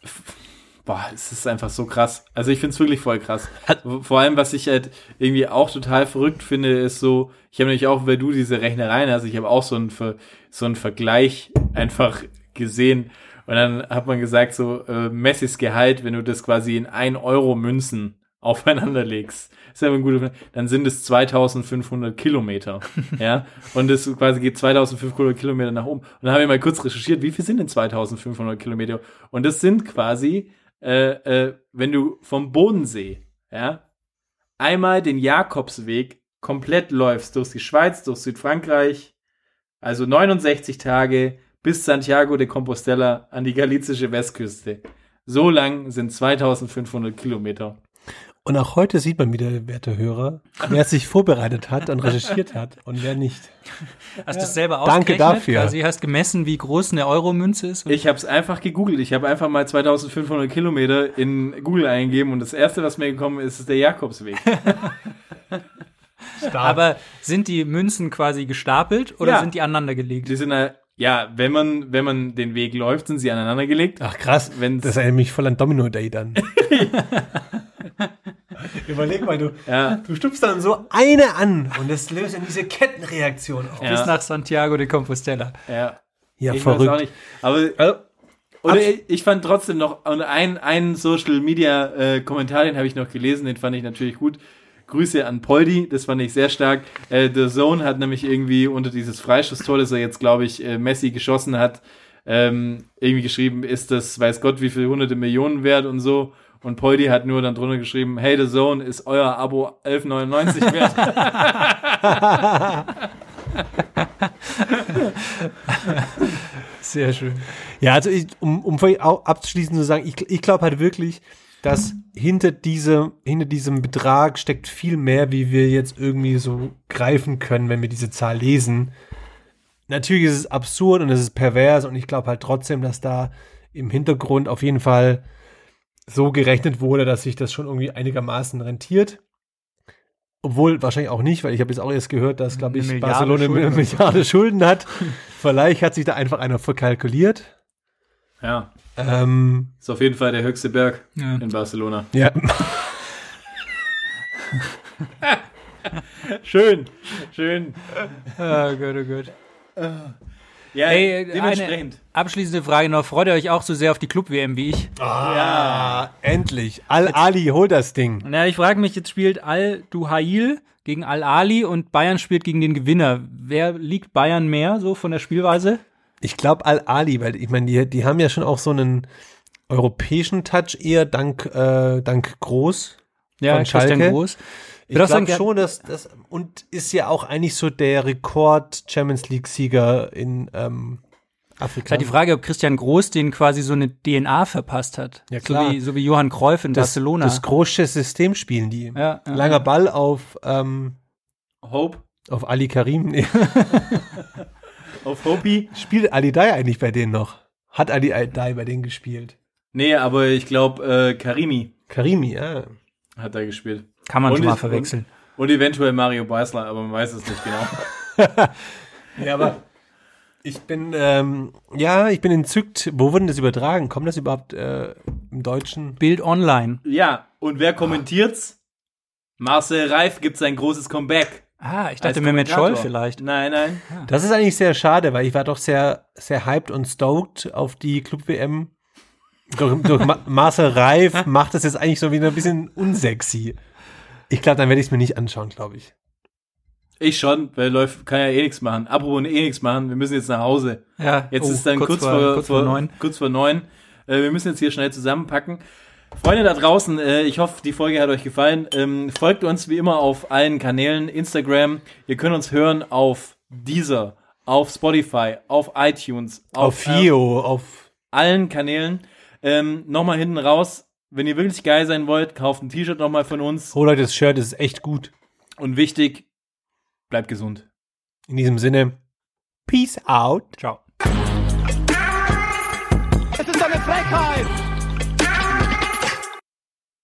boah, es ist einfach so krass. Also ich find's wirklich voll krass. Vor allem, was ich halt irgendwie auch total verrückt finde, ist so, ich habe nämlich auch, weil du diese Rechnereien hast, ich habe auch so einen, Ver, so einen Vergleich einfach gesehen. Und dann hat man gesagt, so äh, Messis Gehalt, wenn du das quasi in 1 Euro Münzen aufeinander legst, ist ja ein guter, dann sind es 2500 Kilometer. ja, und es quasi geht 2500 Kilometer nach oben. Und dann habe ich mal kurz recherchiert, wie viel sind denn 2500 Kilometer? Und das sind quasi, äh, äh, wenn du vom Bodensee, ja, einmal den Jakobsweg komplett läufst, durch die Schweiz, durch Südfrankreich, also 69 Tage bis Santiago de Compostela an die galizische Westküste. So lang sind 2500 Kilometer. Und auch heute sieht man wieder, werte Hörer, wer sich vorbereitet hat und recherchiert hat und wer nicht. Hast du es selber Danke ausgerechnet? dafür. Also du hast gemessen, wie groß eine Euromünze ist? Ich habe es einfach gegoogelt. Ich habe einfach mal 2500 Kilometer in Google eingegeben und das erste, was mir gekommen ist, ist der Jakobsweg. Aber sind die Münzen quasi gestapelt oder Ja. sind die aneinander gelegt? Die sind ja, wenn man wenn man den Weg läuft, sind sie aneinander gelegt. Ach krass, Wenn's- das erinnert mich voll an Domino Day dann. Überleg mal, du, Ja, du stupst dann so eine an und das löst dann diese Kettenreaktion. Bis ja, nach Santiago de Compostela. ja. Ja, Ich weiß auch verrückt. nicht. Aber oder ich, ich fand trotzdem noch und ein ein Social Media äh, Kommentar, den habe ich noch gelesen, den fand ich natürlich gut. Grüße an Poldi, das fand ich sehr stark. Äh, The Zone hat nämlich irgendwie unter dieses Freistoßtor, das er jetzt, glaube ich, äh, Messi geschossen hat, ähm, irgendwie geschrieben, ist das, weiß Gott, wie viel hunderte Millionen wert und so. Und Poldi hat nur dann drunter geschrieben, hey, The Zone ist euer Abo 11,99 wert. Sehr schön. Ja, also ich, um, um abzuschließen zu sagen, ich, ich glaube halt wirklich, dass hinter diesem, hinter diesem Betrag steckt viel mehr, wie wir jetzt irgendwie so greifen können, wenn wir diese Zahl lesen. Natürlich ist es absurd und es ist pervers und ich glaube halt trotzdem, dass da im Hintergrund auf jeden Fall so gerechnet wurde, dass sich das schon irgendwie einigermaßen rentiert. Obwohl wahrscheinlich auch nicht, weil ich habe jetzt auch erst gehört, dass, glaube ich, Eine Milliarde Barcelona eine Schulden. Milliarde Schulden hat. Vielleicht hat sich da einfach einer verkalkuliert. ja, Ähm, ist auf jeden Fall der höchste Berg Ja. in Barcelona. ja. Schön, schön. Oh Gott, oh Gott. Ja, Ey, dementsprechend. eine abschließende Frage noch. Freut ihr euch auch so sehr auf die Club-WM wie ich? Ah, endlich. Al-Ali, hol das Ding. Na, ich frage mich, jetzt spielt Al-Duhail gegen Al-Ali und Bayern spielt gegen den Gewinner. Wer liegt Bayern mehr so von der Spielweise? Ich glaube Al-Ali, weil ich meine, die, die haben ja schon auch so einen europäischen Touch eher dank, äh, dank Groß. Ja, Von Christian Schalke? Groß. Ich würde auch glaube sagen, schon, dass das und ist ja auch eigentlich so der Rekord Champions League Sieger in ähm, Afrika. Ist halt die Frage, ob Christian Groß den quasi so eine DNA verpasst hat. Ja, klar. So wie, so wie Johann Cruyff in das, Barcelona. das große System spielen die. ja, ja. Langer Ball auf ähm, Hope, auf Ali Karim. Nee. auf Hopi. Spielt Ali Dai eigentlich bei denen noch? Hat Ali Dai bei denen gespielt? Nee, aber ich glaube, äh, Karimi Karimi, ja. hat da gespielt. Kann man Und schon mal verwechseln. Und eventuell Mario Beisler, aber man weiß es nicht genau. Ja, aber ich bin, ähm, ja, ich bin entzückt. Wo wurde das übertragen? Kommt das überhaupt äh, im Deutschen? Bild online. ja, und wer kommentiert's? Marcel Reif gibt sein großes Comeback. Ah, ich dachte Mehmet Kommentator. Scholl vielleicht. Nein, nein. Das ist eigentlich sehr schade, weil ich war doch sehr, sehr hyped und stoked auf die Club-WM. Durch, durch Ma Marcel Reif macht das jetzt eigentlich so wieder ein bisschen unsexy. Ich glaube, dann werde ich es mir nicht anschauen, glaube ich. Ich schon, weil läuft, kann ja eh nichts machen. Apropos eh nichts machen, wir müssen jetzt nach Hause. Ja, Jetzt oh, ist dann kurz, vor, kurz vor neun. Kurz vor neun. Äh, wir müssen jetzt hier schnell zusammenpacken. Freunde da draußen, äh, ich hoffe, die Folge hat euch gefallen. Ähm, folgt uns wie immer auf allen Kanälen, Instagram. Ihr könnt uns hören auf Deezer, auf Spotify, auf iTunes, Auf äh, Fio, auf allen Kanälen. Ähm, nochmal hinten raus, wenn ihr wirklich geil sein wollt, kauft ein T-Shirt nochmal von uns. Hol euch das Shirt, das ist echt gut. Und wichtig, bleibt gesund. In diesem Sinne, Peace out. Ciao. Es ist eine Frechheit!